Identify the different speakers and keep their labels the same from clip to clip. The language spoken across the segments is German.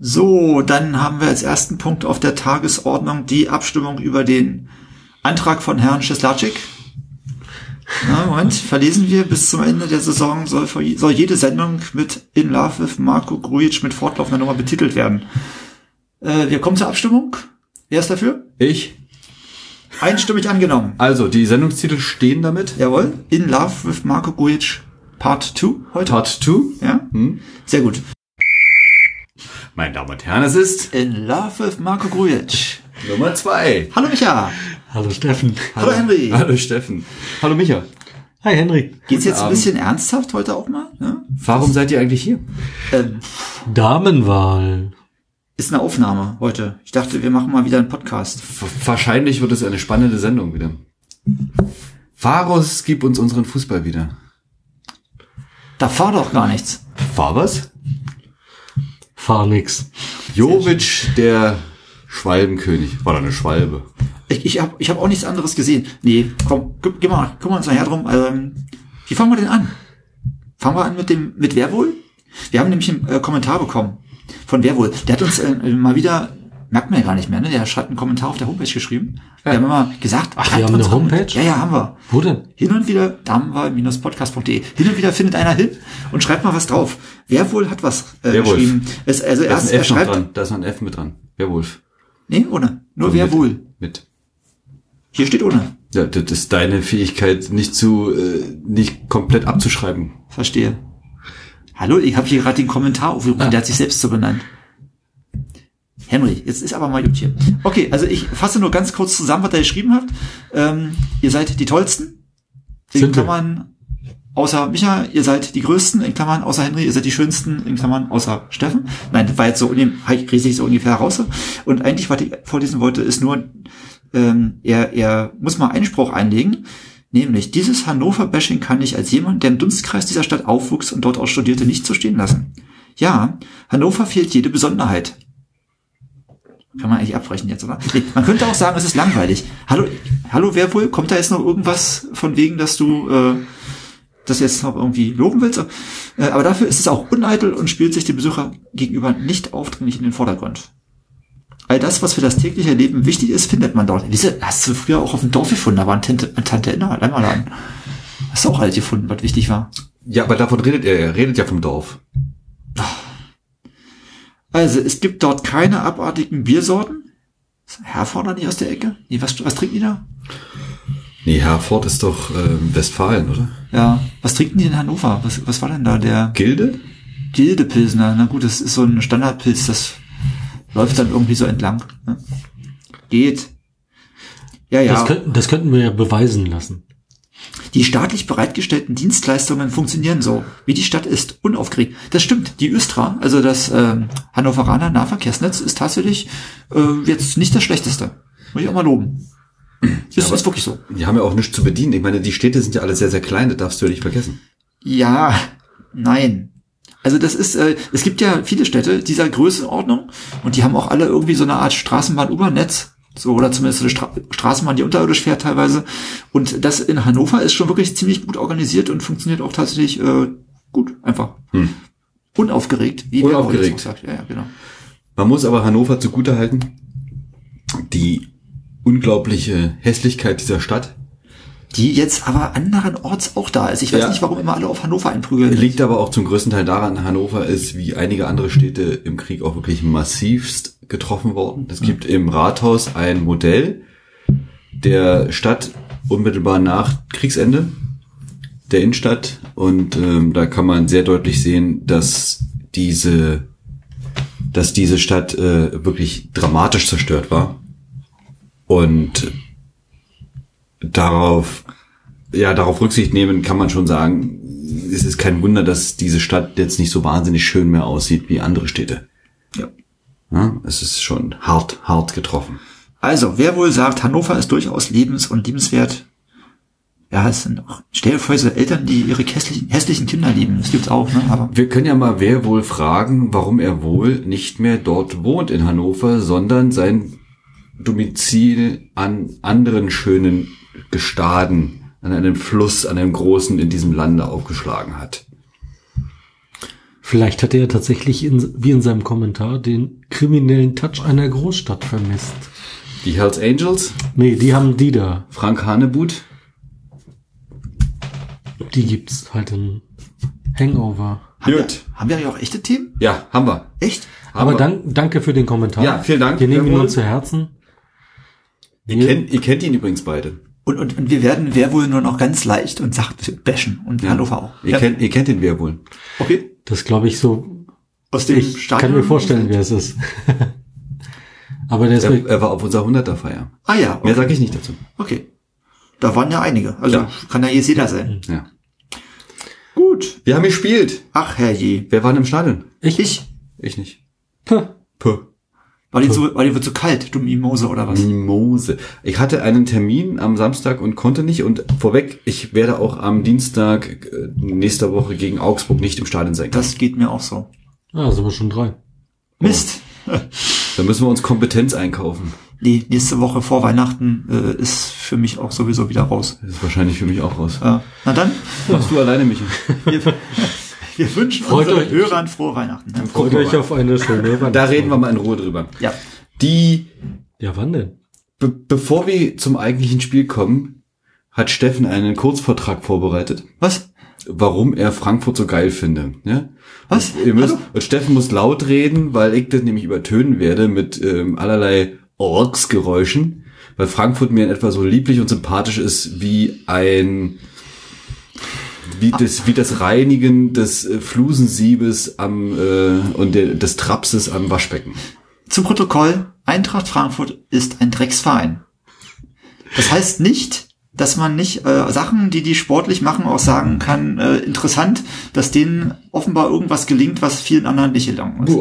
Speaker 1: So, dann haben wir als ersten Punkt auf der Tagesordnung die Abstimmung über den Antrag von Herrn Scheslacik. Na, Moment, verlesen wir, bis zum Ende der Saison soll, soll jede Sendung mit In Love with Marco Grujic mit fortlaufender Nummer betitelt werden. Äh, wir kommen zur Abstimmung. Wer ist dafür?
Speaker 2: Ich.
Speaker 1: Einstimmig angenommen.
Speaker 2: Also, die Sendungstitel stehen damit.
Speaker 1: Jawohl. In Love with Marco Grujic Part 2 heute.
Speaker 2: Part 2.
Speaker 1: Ja.
Speaker 2: Hm.
Speaker 1: Sehr gut.
Speaker 2: Meine Damen und Herren, es ist
Speaker 1: In Love with Marco Grujic.
Speaker 2: Nummer 2.
Speaker 1: Hallo Micha.
Speaker 3: Hallo Steffen.
Speaker 1: Hallo Henry.
Speaker 2: Hallo Steffen. Hallo Micha.
Speaker 3: Hi Henry.
Speaker 1: Geht's jetzt ein
Speaker 2: Abend.
Speaker 1: bisschen ernsthaft heute auch mal? Ja?
Speaker 2: Warum seid ihr eigentlich hier?
Speaker 1: Ähm,
Speaker 3: Damenwahl.
Speaker 1: ist eine Aufnahme heute. Ich dachte, wir machen mal wieder einen Podcast.
Speaker 2: W- Wahrscheinlich wird es eine spannende Sendung wieder. Varus, gib uns unseren Fußball wieder.
Speaker 1: Da fahr doch gar nichts.
Speaker 2: War was?
Speaker 3: Fahr nix.
Speaker 2: Jovic, der Schwalbenkönig. War doch eine Schwalbe.
Speaker 1: Ich, ich habe ich hab auch nichts anderes gesehen. Nee, komm, gu- geh mal, gucken wir uns nachher drum. Ähm, wie fangen wir denn an? Fangen wir an mit dem mit Wer wohl? Wir haben nämlich einen äh, Kommentar bekommen von Wer wohl. Der hat uns äh, mal wieder, merkt man ja gar nicht mehr, ne? Der hat einen Kommentar auf der Homepage geschrieben. Wir haben immer gesagt,
Speaker 3: Ach, wir haben eine Homepage?
Speaker 1: Ja, ja, haben wir.
Speaker 3: Wo denn?
Speaker 1: Hin und wieder damenwahl-podcast.de. Hin und wieder findet einer hin und schreibt mal was drauf. Wer wohl hat was äh,
Speaker 2: Wer wohl?
Speaker 1: geschrieben? Es, also
Speaker 2: Da
Speaker 1: erst
Speaker 2: ist ein
Speaker 1: er
Speaker 2: F noch
Speaker 1: schreibt,
Speaker 2: dran. Da ist noch ein F mit dran. Werwolf.
Speaker 1: nee, ohne. Nur
Speaker 2: Also
Speaker 1: wer
Speaker 2: mit,
Speaker 1: wohl.
Speaker 2: Mit.
Speaker 1: Hier steht ohne.
Speaker 2: Ja, das ist deine Fähigkeit, nicht zu, äh, nicht komplett abzuschreiben.
Speaker 1: Verstehe. Hallo, ich habe hier gerade den Kommentar aufgerufen,
Speaker 2: Ah.
Speaker 1: der hat sich selbst so benannt. Henry, jetzt ist aber mal gut hier. Okay, also ich fasse nur ganz kurz zusammen, was er geschrieben hat. Ähm, ihr seid die Tollsten. In
Speaker 3: wir.
Speaker 1: Klammern, außer Micha, ihr seid die Größten. In Klammern, außer Henry, ihr seid die Schönsten. In Klammern, außer Steffen. Nein, das war jetzt so, riesig so ungefähr raus. Und eigentlich, was ich vorlesen wollte, ist nur, ähm, er, er muss mal Einspruch einlegen. Nämlich, dieses Hannover-Bashing kann ich als jemand, der im Dunstkreis dieser Stadt aufwuchs und dort auch studierte, nicht so stehen lassen. Ja, Hannover fehlt jede Besonderheit. Kann man eigentlich abbrechen jetzt, oder? Nee, man könnte auch sagen, es ist langweilig. Hallo, hallo, wer wohl? Kommt da jetzt noch irgendwas von wegen, dass du äh, das jetzt noch irgendwie loben willst? Äh, aber dafür ist es auch uneitel und spielt sich dem Besucher gegenüber nicht aufdringlich in den Vordergrund. All das, was für das tägliche Leben wichtig ist, findet man dort. Wieso, hast du früher auch auf dem Dorf gefunden? Da war ein Tante, ein Tante Inna, Lämmerladen. Hast du auch alles gefunden, was wichtig war.
Speaker 2: Ja, aber davon redet er. Er redet ja vom Dorf.
Speaker 1: Also, es gibt dort keine abartigen Biersorten. Ist Herforder nicht aus der Ecke? Nee, was, was trinken die da?
Speaker 2: Nee, Herford ist doch äh, Westfalen, oder?
Speaker 1: Ja, was trinken die in Hannover? Was, was war denn da der
Speaker 2: Gilde?
Speaker 1: Gildepilsner? Na gut, das ist so ein Standardpilz, das läuft dann irgendwie so entlang. Ne? Geht. Ja, ja.
Speaker 3: Das, könnten, das könnten wir ja beweisen lassen.
Speaker 1: Die staatlich bereitgestellten Dienstleistungen funktionieren so, wie die Stadt ist, unaufgeregt. Das stimmt. Die Östra, also das ähm, Hannoveraner Nahverkehrsnetz, ist tatsächlich äh, jetzt nicht das Schlechteste. Muss ich auch mal loben. Ist,
Speaker 2: aber-
Speaker 1: ist wirklich so.
Speaker 2: Die haben ja auch nichts zu bedienen. Ich meine, die Städte sind ja alle sehr, sehr klein. Das darfst du ja nicht vergessen.
Speaker 1: Ja, nein. Also das ist, äh, es gibt ja viele Städte dieser Größenordnung und die haben auch alle irgendwie so eine Art Straßenbahn-U-Bahn-Netz. So, oder zumindest eine Stra Straßenbahn, die unterirdisch fährt teilweise. Und das in Hannover ist schon wirklich ziemlich gut organisiert und funktioniert auch tatsächlich äh, gut, einfach.
Speaker 2: Hm.
Speaker 1: Unaufgeregt, wie
Speaker 2: Unaufgeregt.
Speaker 1: sagt. Ja, ja, genau.
Speaker 2: Man muss aber Hannover zugutehalten, die unglaubliche Hässlichkeit dieser Stadt
Speaker 1: Die jetzt aber anderenorts auch da ist. Ich weiß
Speaker 2: Ja.
Speaker 1: nicht, warum immer alle auf Hannover einprügeln.
Speaker 2: liegt aber auch zum größten Teil daran, Hannover ist wie einige andere Städte im Krieg auch wirklich massivst getroffen worden. Es gibt im Rathaus ein Modell der Stadt unmittelbar nach Kriegsende, der Innenstadt. Und ähm, da kann man sehr deutlich sehen, dass diese, dass diese Stadt äh, wirklich dramatisch zerstört war. Und darauf, ja, darauf Rücksicht nehmen kann man schon sagen, es ist kein Wunder, dass diese Stadt jetzt nicht so wahnsinnig schön mehr aussieht wie andere Städte.
Speaker 1: Ja.
Speaker 2: Ja, es ist schon hart, hart getroffen.
Speaker 1: Also, wer wohl sagt, Hannover ist durchaus lebens- und liebenswert? Ja, es sind auch, stell dir vor, so Eltern, die ihre hässlichen, hässlichen Kinder lieben. Das gibt's auch, ne? Aber
Speaker 2: Wir können ja mal wer wohl fragen, warum er wohl nicht mehr dort wohnt in Hannover, sondern sein Domizil an anderen schönen Gestaden, an einem Fluss, an einem großen in diesem Lande aufgeschlagen hat.
Speaker 3: Vielleicht hat er tatsächlich, in, wie in seinem Kommentar, den kriminellen Touch einer Großstadt vermisst.
Speaker 2: Die Hells Angels,
Speaker 3: Nee, die haben die da.
Speaker 2: Frank Hanebut.
Speaker 3: Die gibt's halt in Hangover.
Speaker 1: Haben
Speaker 2: Gut.
Speaker 1: Wir, haben wir eigentlich auch echte Themen?
Speaker 2: Ja, haben wir.
Speaker 1: Echt?
Speaker 2: Haben
Speaker 3: Aber
Speaker 2: wir.
Speaker 3: dank, danke für den Kommentar.
Speaker 2: Ja, vielen Dank.
Speaker 3: Wir nehmen ihn uns zu Herzen.
Speaker 2: Ihr kennt, ihr kennt ihn übrigens beide.
Speaker 1: Und, und, und wir werden wer wohl nur noch ganz leicht und sacht bashen. Und Hannover auch.
Speaker 2: Ihr, kennt, ihr kennt ihn wer wohl.
Speaker 1: okay.
Speaker 3: Das glaube ich so.
Speaker 1: Aus dem
Speaker 3: Ich
Speaker 1: Stadion.
Speaker 3: kann mir vorstellen, wer es ist. Aber der ist
Speaker 2: Er, er war auf unserer 100er Feier.
Speaker 1: Ah ja,
Speaker 2: Mehr
Speaker 1: okay.
Speaker 2: sage ich nicht dazu.
Speaker 1: okay. Da waren ja einige. Also
Speaker 2: Ja.
Speaker 1: kann ja jetzt jeder sein.
Speaker 2: Ja.
Speaker 1: Gut.
Speaker 2: Wir haben gespielt.
Speaker 1: Ach herrje.
Speaker 2: Wer war denn im Stadion?
Speaker 3: ich,
Speaker 1: Ich.
Speaker 2: Ich nicht.
Speaker 3: Puh.
Speaker 2: Puh.
Speaker 1: War die, zu, war die zu kalt, du Mimose oder was?
Speaker 2: Mimose. Ich hatte einen Termin am Samstag und konnte nicht. Und vorweg, ich werde auch am Dienstag äh, nächster Woche gegen Augsburg nicht im Stadion sein.
Speaker 1: Das geht mir auch so.
Speaker 3: ah, sind wir schon drei.
Speaker 1: Mist.
Speaker 2: Da müssen wir uns Kompetenz einkaufen.
Speaker 1: Nee, nächste Woche vor Weihnachten äh, ist für mich auch sowieso wieder raus.
Speaker 2: Das ist wahrscheinlich für mich auch raus.
Speaker 1: Äh, na dann,
Speaker 2: Machst du alleine, Michi?
Speaker 1: Wir, wünschen
Speaker 3: Freut
Speaker 1: unseren
Speaker 3: euch.
Speaker 1: Hörern frohe Weihnachten. Ne?
Speaker 3: Freut euch auf eine schöne Weihnachten.
Speaker 2: Da reden wir mal in Ruhe drüber.
Speaker 1: Ja.
Speaker 2: Die,
Speaker 3: Ja, wann denn?
Speaker 2: be bevor wir zum eigentlichen Spiel kommen, hat Steffen einen Kurzvortrag vorbereitet,
Speaker 1: Was?
Speaker 2: warum er Frankfurt so geil finde. Ja?
Speaker 1: Was?
Speaker 2: Und, ihr müsst, und Steffen muss laut reden, weil ich das nämlich übertönen werde mit ähm, allerlei Orksgeräuschen, weil Frankfurt mir in etwa so lieblich und sympathisch ist wie ein wie das, wie das Reinigen des äh, Flusensiebes am äh, und der, des Trapses am Waschbecken.
Speaker 1: Zum Protokoll, Eintracht Frankfurt ist ein Drecksverein. Das heißt nicht, dass man nicht äh, Sachen, die die sportlich machen, auch sagen kann, äh, interessant, dass denen offenbar irgendwas gelingt, was vielen anderen nicht gelangen ist.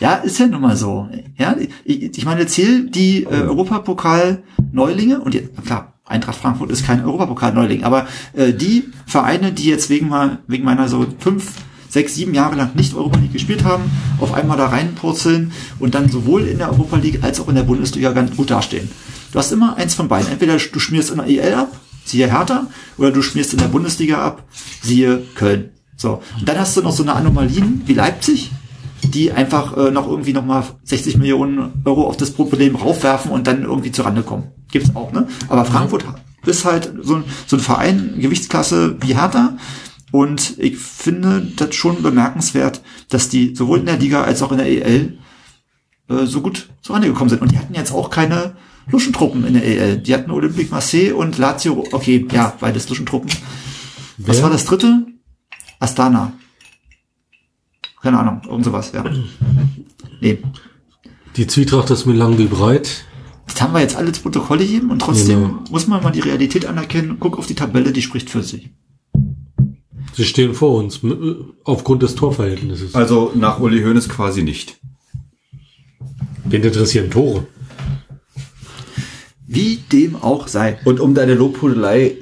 Speaker 1: Ja, ist ja nun mal so. Ja, ich, ich meine, zähl die äh, Europapokal-Neulinge und die, na klar, Eintracht Frankfurt ist kein Europapokal-Neuling, aber äh, die Vereine, die jetzt wegen mal wegen meiner so fünf, sechs, sieben Jahre lang nicht Europa League gespielt haben, auf einmal da reinpurzeln und dann sowohl in der Europa League als auch in der Bundesliga ganz gut dastehen. Du hast immer eins von beiden. Entweder du schmierst in der EL ab, siehe Hertha, oder du schmierst in der Bundesliga ab, siehe Köln. So. Und dann hast du noch so eine Anomalien wie Leipzig, die einfach äh, noch irgendwie noch mal 60 Millionen Euro auf das Problem raufwerfen und dann irgendwie zurande kommen. Gibt's auch, ne? Aber Frankfurt ist halt so ein, so ein Verein, Gewichtsklasse wie Hertha. Und ich finde das schon bemerkenswert, dass die sowohl in der Liga als auch in der EL äh, so gut zurande gekommen sind. Und die hatten jetzt auch keine Luschentruppen in der EL. Die hatten Olympique Marseille und Lazio, okay, ja, beides Luschentruppen. Was war das dritte? Astana. Keine Ahnung, irgend sowas, ja. Nee.
Speaker 3: Die Zwietracht ist mir lang wie breit.
Speaker 1: Das haben wir jetzt alle zu Protokoll gegeben und trotzdem
Speaker 3: Genau.
Speaker 1: muss man mal die Realität anerkennen. Guck auf die Tabelle, die spricht für sich.
Speaker 3: Sie stehen vor uns, äh, aufgrund des Torverhältnisses.
Speaker 2: Also nach Uli Hoeneß quasi nicht.
Speaker 3: Wen interessieren Tore?
Speaker 1: Wie dem auch sei.
Speaker 2: Und um deine Lobhudelei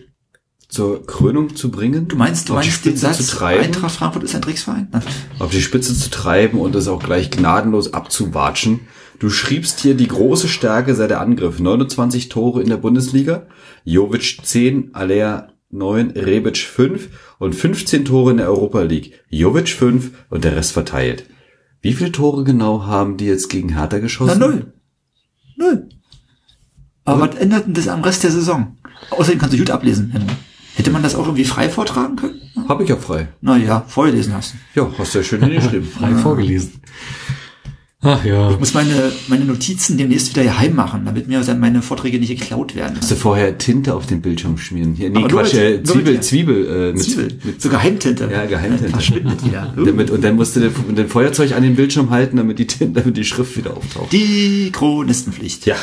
Speaker 2: zur Krönung zu bringen,
Speaker 1: Du meinst, du
Speaker 2: auf die
Speaker 1: meinst den
Speaker 2: Spitze
Speaker 1: Satz,
Speaker 2: zu treiben,
Speaker 1: Eintracht Frankfurt ist ein Drecksverein? Na,
Speaker 2: auf die Spitze zu treiben und es auch gleich gnadenlos abzuwatschen. Du schriebst hier die große Stärke sei der Angriff. 29 Tore in der Bundesliga, Jovic 10, Alea 9, Rebic 5 und 15 Tore in der Europa League. Jovic 5 und der Rest verteilt. Wie viele Tore genau haben die jetzt gegen Hertha
Speaker 1: na
Speaker 2: geschossen?
Speaker 1: null. Null. Aber was ändert denn das am Rest der Saison? Außerdem kannst du gut ablesen. Henry. Hätte man das auch irgendwie frei vortragen können?
Speaker 2: Hab ich ja frei.
Speaker 1: Naja, vorgelesen hast.
Speaker 2: Ja, hast du ja schön hingeschrieben.
Speaker 3: Frei vorgelesen. Ach ja.
Speaker 1: Ich muss meine, meine Notizen demnächst wieder geheim machen, damit mir dann meine Vorträge nicht geklaut werden.
Speaker 2: Musst du vorher Tinte auf den Bildschirm schmieren. Hier, nee,
Speaker 1: Aber
Speaker 2: Quatsch,
Speaker 1: mit-
Speaker 2: äh,
Speaker 1: mit
Speaker 2: Zwiebel,
Speaker 1: der-
Speaker 2: Zwiebel, äh, mit,
Speaker 1: Zwiebel.
Speaker 2: mit
Speaker 1: so Geheimtinte.
Speaker 2: Ja, Geheimtinte.
Speaker 1: Verschwindet wieder. Uh.
Speaker 2: damit, und dann musst du den, den Feuerzeug an den Bildschirm halten, damit die Tinte, damit die Schrift wieder auftaucht.
Speaker 1: Die Chronistenpflicht.
Speaker 2: Ja.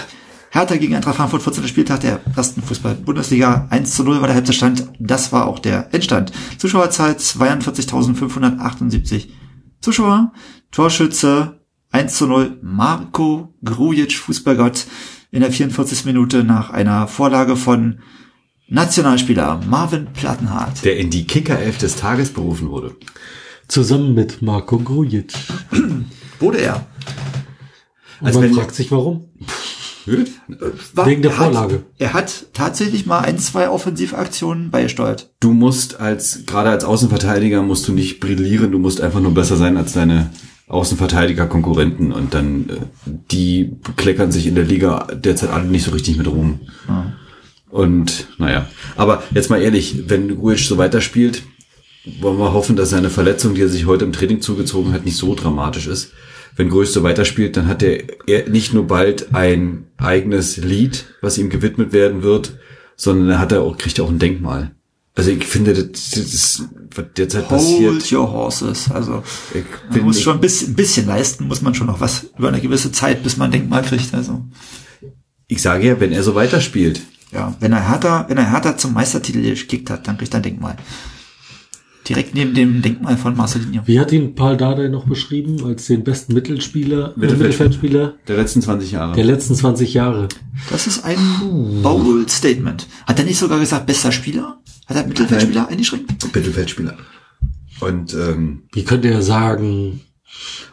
Speaker 1: Hertha gegen Eintracht Frankfurt, 14. Spieltag der ersten Fußball-Bundesliga. 1 zu 0 war der Halbzeitstand. Das war auch der Endstand. Zuschauerzahl 42.578 Zuschauer. Torschütze 1 zu 0 Marco Grujic, Fußballgott, in der 44. Minute nach einer Vorlage von Nationalspieler Marvin Plattenhardt.
Speaker 2: Der in die Kickerelf des Tages berufen wurde.
Speaker 3: Zusammen mit Marco Grujic.
Speaker 1: Wurde er.
Speaker 3: Und
Speaker 2: Also
Speaker 3: man fragt sich warum.
Speaker 1: War,
Speaker 3: Wegen der
Speaker 1: er hat-
Speaker 3: Vorlage.
Speaker 1: Er hat tatsächlich mal ein, zwei Offensivaktionen beisteuert.
Speaker 2: Du musst als, gerade als Außenverteidiger musst du nicht brillieren, du musst einfach nur besser sein als deine Außenverteidiger-Konkurrenten und dann, äh, die kleckern sich in der Liga derzeit alle nicht so richtig mit Ruhm. Und, naja. Aber jetzt mal ehrlich, wenn Ruiz so weiterspielt, wollen wir hoffen, dass seine Verletzung, die er sich heute im Training zugezogen hat, nicht so dramatisch ist. Wenn Gruiz so weiterspielt, dann hat er, er nicht nur bald ein eigenes Lied, was ihm gewidmet werden wird, sondern er hat er auch, kriegt er auch ein Denkmal. Also ich finde, das, das was derzeit passiert.
Speaker 1: Hold your horses. Also
Speaker 2: Ich
Speaker 1: man
Speaker 2: bin,
Speaker 1: muss schon ein bisschen, ein bisschen leisten, muss man schon noch was über eine gewisse Zeit, bis man Denkmal kriegt. Also
Speaker 2: ich sage ja, wenn er so weiterspielt,
Speaker 1: ja, wenn er Hertha, wenn er Hertha zum Meistertitel gekickt hat, dann kriegt er ein Denkmal. Direkt neben dem Denkmal von Marcelinho.
Speaker 3: Wie hat ihn Paul Dardai noch beschrieben als den besten Mittelspieler, äh,
Speaker 2: Mittelfeld-
Speaker 3: Mittelfeldspieler
Speaker 2: der letzten 20 Jahre.
Speaker 3: der letzten 20 Jahre?
Speaker 1: Das ist ein bold Statement. Hat er nicht sogar gesagt, bester Spieler? Hat er Mittelfeldspieler eingeschränkt?
Speaker 2: Mittelfeldspieler. Und, ähm,
Speaker 3: Wie könnte er sagen,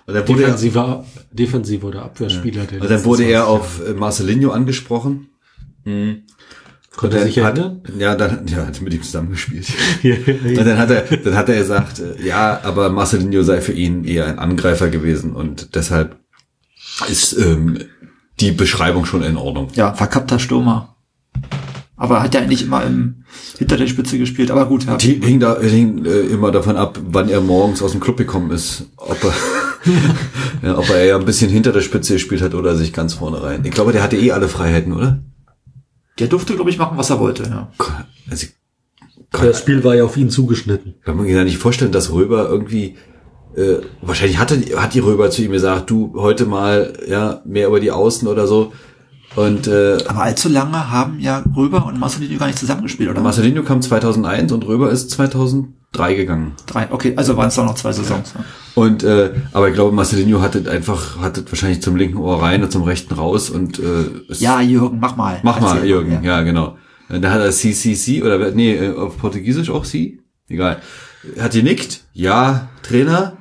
Speaker 2: und dann wurde er,
Speaker 3: defensiver, defensiver oder Abwehrspieler der
Speaker 2: und dann wurde er
Speaker 3: 20
Speaker 2: auf äh, Marcelinho angesprochen.
Speaker 3: Konnte er sich
Speaker 2: hat,
Speaker 3: erinnern?
Speaker 2: Ja, dann, ja, hat mit ihm zusammengespielt.
Speaker 3: Ja,
Speaker 2: Und dann hat er, dann hat er gesagt, äh, ja, aber Marcelinho sei für ihn eher ein Angreifer gewesen und deshalb ist ähm, die Beschreibung schon in Ordnung.
Speaker 1: Ja, verkappter Stürmer. Aber hat ja eigentlich immer im, hinter der Spitze gespielt. Aber gut, ja.
Speaker 2: Die hing da hing äh, immer davon ab, wann er morgens aus dem Club gekommen ist, ob er, ja, ob er eher ein bisschen hinter der Spitze gespielt hat oder sich ganz vorne rein. Ich glaube, der hatte eh alle Freiheiten, oder?
Speaker 1: Der durfte, glaube ich, machen, was er wollte. Ja.
Speaker 2: Also,
Speaker 3: Das Spiel war ja auf ihn zugeschnitten.
Speaker 2: kann man sich ja nicht vorstellen, dass Röber irgendwie äh, wahrscheinlich hatte hat die Röber zu ihm gesagt, du heute mal ja mehr über die Außen oder so. Und äh,
Speaker 1: Aber allzu lange haben ja Röber und Marcelinho gar nicht zusammengespielt, oder?
Speaker 2: Marcelinho kam 2001 und Röber ist 2003 gegangen.
Speaker 1: Drei. Okay, also waren es doch noch zwei Saisons. Ja.
Speaker 2: Und äh, aber ich glaube, Marcelinho hatte einfach hatte wahrscheinlich zum linken Ohr rein und zum rechten raus und äh,
Speaker 1: Ja, Jürgen, mach mal.
Speaker 2: mach mal
Speaker 1: Erzähl
Speaker 2: Jürgen, ja. genau. Und Da hat er CCC oder nee äh, auf Portugiesisch auch Sie, egal. Hat genickt, ja Trainer.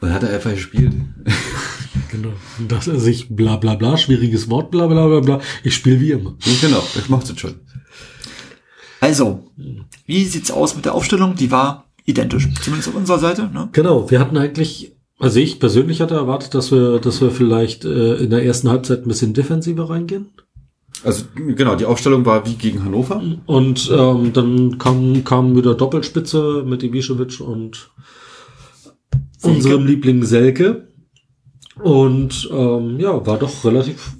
Speaker 2: Und hat er einfach gespielt.
Speaker 3: Genau. Und dass er sich bla bla bla, schwieriges Wort, bla bla bla bla. Ich spiele wie immer.
Speaker 2: genau, ich mach's jetzt schon.
Speaker 1: Also, wie sieht's aus mit der Aufstellung? Die war identisch. Zumindest auf unserer Seite. Ne?
Speaker 3: Genau, wir hatten eigentlich, also ich persönlich hatte erwartet, dass wir, dass wir vielleicht äh, in der ersten Halbzeit ein bisschen defensiver reingehen.
Speaker 2: Also genau, die Aufstellung war wie gegen Hannover.
Speaker 3: Und ähm, dann kam, kam wieder Doppelspitze mit Ibišević und unserem Liebling Selke. Und ähm, ja, war doch relativ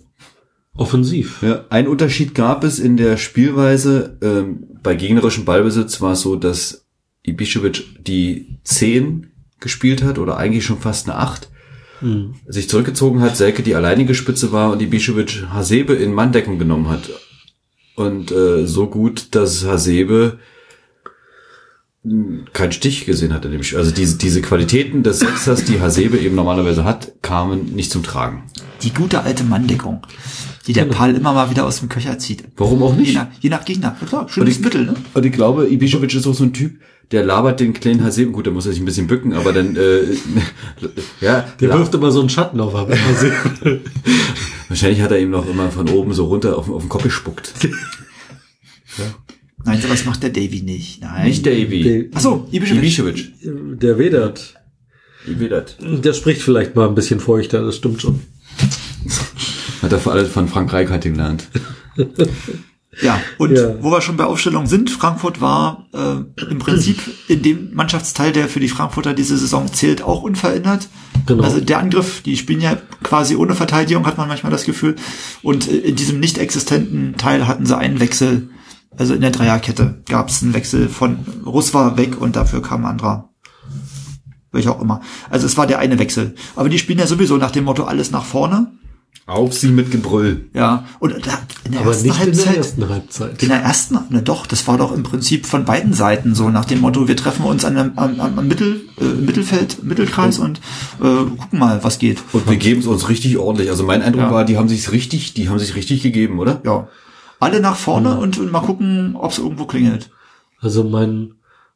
Speaker 3: offensiv.
Speaker 2: Ja, ein Unterschied gab es in der Spielweise. Ähm, bei gegnerischem Ballbesitz war es so, dass Ibišević die 10 gespielt hat oder eigentlich schon fast eine 8.
Speaker 3: Hm.
Speaker 2: Sich zurückgezogen hat, Selke die alleinige Spitze war und Ibišević Hasebe in Manndeckung genommen hat. Und äh, so gut, dass Hasebe keinen Stich gesehen hat in dem Spiel. Also diese, diese Qualitäten des Sechsers, die Hasebe eben normalerweise hat, kamen nicht zum Tragen.
Speaker 1: Die gute alte Manndeckung, die der Pal immer mal wieder aus dem Köcher zieht.
Speaker 2: Warum auch
Speaker 1: Je
Speaker 2: nicht?
Speaker 1: nach, je nach Gegner. Ja, klar, schönes
Speaker 2: ich-
Speaker 1: Mittel, ne?
Speaker 2: Und ich glaube, Ibišević ist auch so ein Typ, der labert den kleinen Hasebe, gut, der muss er sich ein bisschen bücken, aber dann, äh, ja,
Speaker 3: Der wirft immer so einen Schatten auf. sehen.
Speaker 2: wahrscheinlich hat er ihm noch immer von oben so runter auf, auf den Kopf gespuckt.
Speaker 1: Nein, sowas macht der Davy nicht. Nein.
Speaker 2: Nicht Davy.
Speaker 1: Achso, Ibišević.
Speaker 3: Der Wedert,
Speaker 2: Wie das?
Speaker 3: der spricht vielleicht mal ein bisschen feuchter, das stimmt schon.
Speaker 2: Hat er vor allem von Frank Reichardt gelernt.
Speaker 1: Ja, und
Speaker 3: Ja.
Speaker 1: wo wir schon bei Aufstellung sind, Frankfurt war äh, im Prinzip in dem Mannschaftsteil, der für die Frankfurter diese Saison zählt, auch unverändert.
Speaker 3: Genau.
Speaker 1: Also der Angriff, die spielen ja quasi ohne Verteidigung, hat man manchmal das Gefühl. Und äh, in diesem nicht existenten Teil hatten sie einen Wechsel. Also in der Dreierkette gab es einen Wechsel von Russ war weg und dafür kam ein anderer. Welcher auch immer. Also es war der eine Wechsel. Aber die spielen ja sowieso nach dem Motto alles nach vorne.
Speaker 2: Auf sie mit Gebrüll.
Speaker 1: Ja. Und da, in der
Speaker 3: Aber
Speaker 1: ersten
Speaker 3: nicht in der
Speaker 1: Halbzeit.
Speaker 3: ersten Halbzeit.
Speaker 1: In der ersten, ne doch, das war doch im Prinzip von beiden Seiten so, nach dem Motto, wir treffen uns an, einem- am, am, am Mittel, äh, Mittelfeld, Mittelkreis und äh, gucken mal, was geht.
Speaker 2: Und wir geben es uns richtig ordentlich. Also mein Eindruck
Speaker 1: Ja.
Speaker 2: war, die haben sich richtig, die haben sich richtig gegeben, oder?
Speaker 1: Ja. Alle nach vorne und, und mal gucken, ob es irgendwo klingelt.
Speaker 3: Also mein,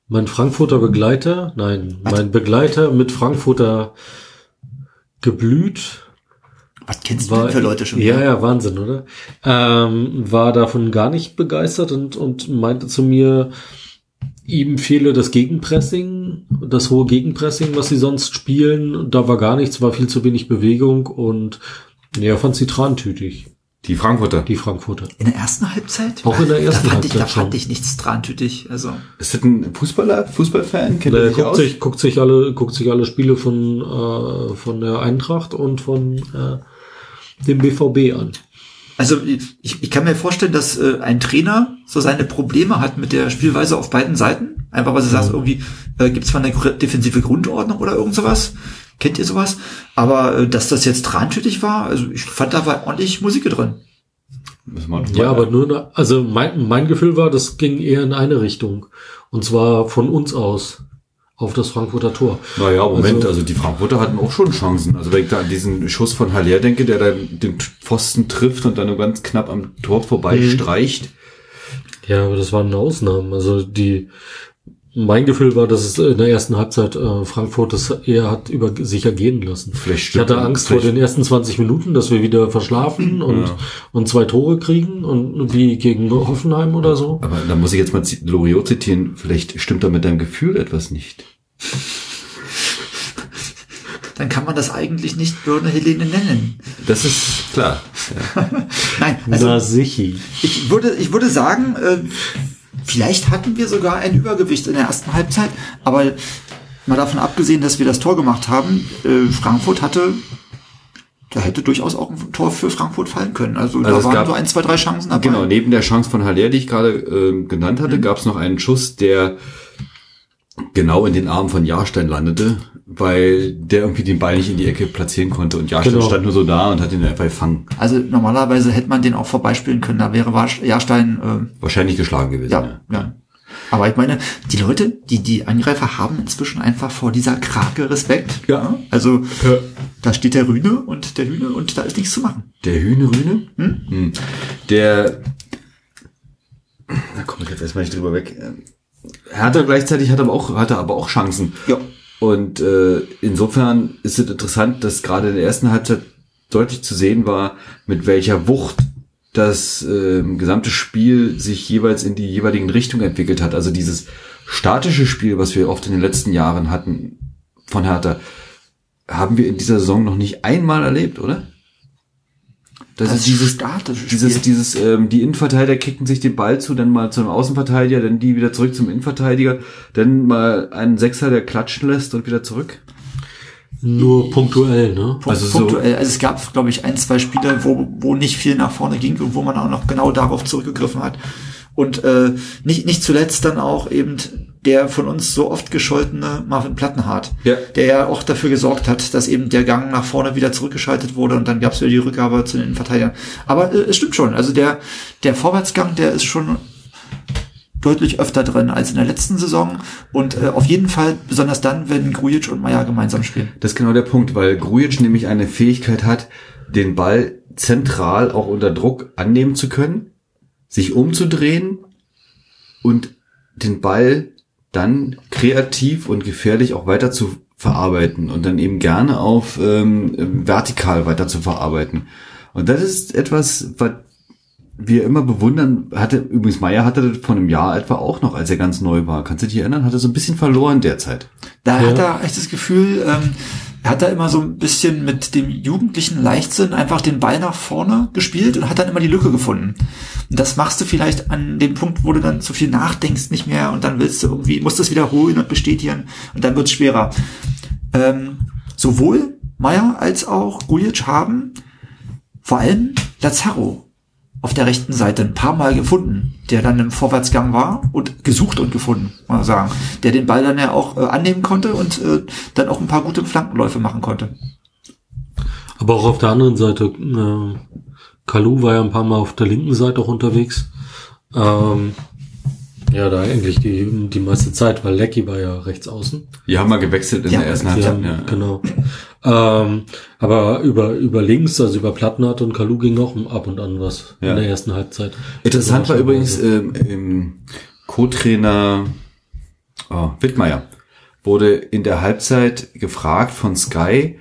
Speaker 3: mein Frankfurter Begleiter, nein, mein Begleiter mit Frankfurter geblüht,
Speaker 1: Was kennst du
Speaker 3: war,
Speaker 1: denn für Leute schon?
Speaker 3: Ja, ja, Wahnsinn, oder? Ähm, war davon gar nicht begeistert und, und meinte zu mir, ihm fehle das Gegenpressing, das hohe Gegenpressing, was sie sonst spielen. Da war gar nichts, war viel zu wenig Bewegung und ja, fand sie trantütig,
Speaker 2: Die Frankfurter.
Speaker 3: die Frankfurter.
Speaker 1: In der ersten Halbzeit?
Speaker 3: Auch in der ersten
Speaker 1: da fand ich,
Speaker 3: Halbzeit
Speaker 1: Da fand
Speaker 3: schon.
Speaker 1: ich nichts trantütig. Also,
Speaker 2: Ist das ein Fußballer, Fußballfan? Kennt er
Speaker 3: Der
Speaker 2: sich
Speaker 3: guckt
Speaker 2: aus?
Speaker 3: sich, guckt sich alle, guckt sich alle Spiele von, äh, von der Eintracht und von äh, dem BVB an.
Speaker 1: also ich, ich kann mir vorstellen, dass äh, ein Trainer so seine Probleme hat mit der Spielweise auf beiden Seiten. Einfach weil sie sagt, irgendwie äh, gibt es zwar eine defensive Grundordnung oder irgend sowas. Kennt ihr sowas? Aber äh, dass das jetzt trantütig war, also ich fand, da war ordentlich Musik drin.
Speaker 3: Ja, aber nur, also mein, mein Gefühl war, das ging eher in eine Richtung. Und zwar von uns aus auf das Frankfurter Tor.
Speaker 2: Naja, Moment,
Speaker 3: Also-
Speaker 2: also, die Frankfurter hatten auch schon Chancen. Also wenn ich da an diesen Schuss von Haller denke, der dann den Pfosten trifft und dann nur ganz knapp am Tor vorbei
Speaker 3: Mhm.
Speaker 2: streicht.
Speaker 3: Ja, aber das waren Ausnahmen. Also die, mein Gefühl war, dass es in der ersten Halbzeit äh, Frankfurt das eher hat über sich ergehen lassen.
Speaker 2: Vielleicht
Speaker 3: Ich
Speaker 2: stimmt
Speaker 3: hatte Angst vor
Speaker 2: vielleicht-
Speaker 3: den ersten 20 Minuten, dass wir wieder verschlafen und,
Speaker 2: Ja.
Speaker 3: und zwei Tore kriegen und wie gegen Hoffenheim oder so.
Speaker 2: Aber da muss ich jetzt mal Loriot zitieren, vielleicht stimmt da mit deinem Gefühl etwas nicht.
Speaker 1: Dann kann man das eigentlich nicht Birne Helene nennen.
Speaker 2: Das ist klar. Ja.
Speaker 1: Nein, also
Speaker 3: Na sichi.
Speaker 1: ich würde, ich würde sagen, äh, vielleicht hatten wir sogar ein Übergewicht in der ersten Halbzeit, aber mal davon abgesehen, dass wir das Tor gemacht haben, äh, Frankfurt hatte, da hätte durchaus auch ein Tor für Frankfurt fallen können. Also,
Speaker 2: Also
Speaker 1: da waren
Speaker 2: gab-
Speaker 1: so ein, zwei, drei Chancen dabei.
Speaker 2: Genau, neben der Chance von Haller, die ich gerade ähm, genannt hatte, gab es noch einen Schuss, der genau in den Armen von Jahrstein landete, weil der irgendwie den Ball nicht in die Ecke platzieren konnte und Jahrstein
Speaker 3: Genau.
Speaker 2: stand nur so da und hat ihn einfach gefangen.
Speaker 1: Also normalerweise hätte man den auch vorbeispielen können. Da wäre Jahrstein,
Speaker 2: Wahrscheinlich geschlagen gewesen.
Speaker 1: äh, ja, ja. Aber ich meine, die Leute, die, die Angreifer haben inzwischen einfach vor dieser Krake Respekt.
Speaker 2: Ja.
Speaker 1: Also, da steht der Rühne und der Hühne und da ist nichts zu machen.
Speaker 2: Der Hühne Rühne? Hm. Der, da komme ich jetzt erstmal nicht drüber weg. Hertha gleichzeitig hat aber auch, hatte aber auch Chancen.
Speaker 1: Ja.
Speaker 2: Und äh, insofern ist es interessant, dass gerade in der ersten Halbzeit deutlich zu sehen war, mit welcher Wucht das äh, gesamte Spiel sich jeweils in die jeweiligen Richtungen entwickelt hat. Also dieses statische Spiel, was wir oft in den letzten Jahren hatten von Hertha, haben wir in dieser Saison noch nicht einmal erlebt, oder? Das,
Speaker 1: Das
Speaker 2: ist dieses,
Speaker 1: statische
Speaker 2: dieses,
Speaker 1: Spiel.
Speaker 2: dieses, ähm, die Innenverteidiger kicken sich den Ball zu, dann mal zum Außenverteidiger, dann die wieder zurück zum Innenverteidiger, dann mal einen Sechser, der klatschen lässt und wieder zurück.
Speaker 3: Nur punktuell, ne?
Speaker 2: Also so-
Speaker 1: punktuell. Also es gab, glaube ich, ein, zwei Spiele, wo, wo nicht viel nach vorne ging und wo man auch noch genau darauf zurückgegriffen hat. Und äh, nicht, nicht zuletzt dann auch eben der von uns so oft gescholtene Marvin Plattenhardt,
Speaker 2: Ja.
Speaker 1: der ja auch dafür gesorgt hat, dass eben der Gang nach vorne wieder zurückgeschaltet wurde und dann gab es wieder die Rückgabe zu den Innenverteidigern. Aber äh, es stimmt schon, also der, der Vorwärtsgang, der ist schon deutlich öfter drin als in der letzten Saison und äh, auf jeden Fall besonders dann, wenn Grujic und Meier gemeinsam spielen.
Speaker 2: Das ist genau der Punkt, weil Grujic nämlich eine Fähigkeit hat, den Ball zentral auch unter Druck annehmen zu können, sich umzudrehen und den Ball dann kreativ und gefährlich auch weiter zu verarbeiten und dann eben gerne auf ähm, vertikal weiter zu verarbeiten. Und das ist etwas, was wir immer bewundern, hatte, übrigens Meier hatte das vor einem Jahr etwa auch noch, als er ganz neu war. Kannst du dich erinnern? Hat er so ein bisschen verloren derzeit.
Speaker 1: Da
Speaker 3: Ja.
Speaker 1: hat er echt das Gefühl, ähm, er hat da immer so ein bisschen mit dem jugendlichen Leichtsinn einfach den Ball nach vorne gespielt und hat dann immer die Lücke gefunden. Und das machst du vielleicht an dem Punkt, wo du dann zu viel nachdenkst nicht mehr und dann willst du irgendwie, musst es wiederholen und bestätigen und dann wird es schwerer. Ähm, sowohl Meier als auch Gujic haben vor allem Lazaro auf der rechten Seite ein paar Mal gefunden, der dann im Vorwärtsgang war und gesucht und gefunden, man sagen, der den Ball dann ja auch äh, annehmen konnte und äh, dann auch ein paar gute Flankenläufe machen konnte.
Speaker 3: Aber auch auf der anderen Seite, äh, Kalu war ja ein paar Mal auf der linken Seite auch unterwegs. Ähm, ja, da eigentlich die, die meiste Zeit, weil Lecky war ja rechts außen.
Speaker 2: Die haben mal gewechselt in
Speaker 1: Ja,
Speaker 2: der ersten Halbzeit.
Speaker 3: haben,
Speaker 2: Ja.
Speaker 3: Genau. Ähm, aber über, über links, also über Plattenhardt und Kalu ging auch ab und an was
Speaker 2: Ja.
Speaker 3: in der ersten Halbzeit.
Speaker 2: Interessant war
Speaker 3: Überraschenderweise.
Speaker 2: übrigens, ähm, im Co-Trainer oh, Wittmeier wurde in der Halbzeit gefragt von Sky,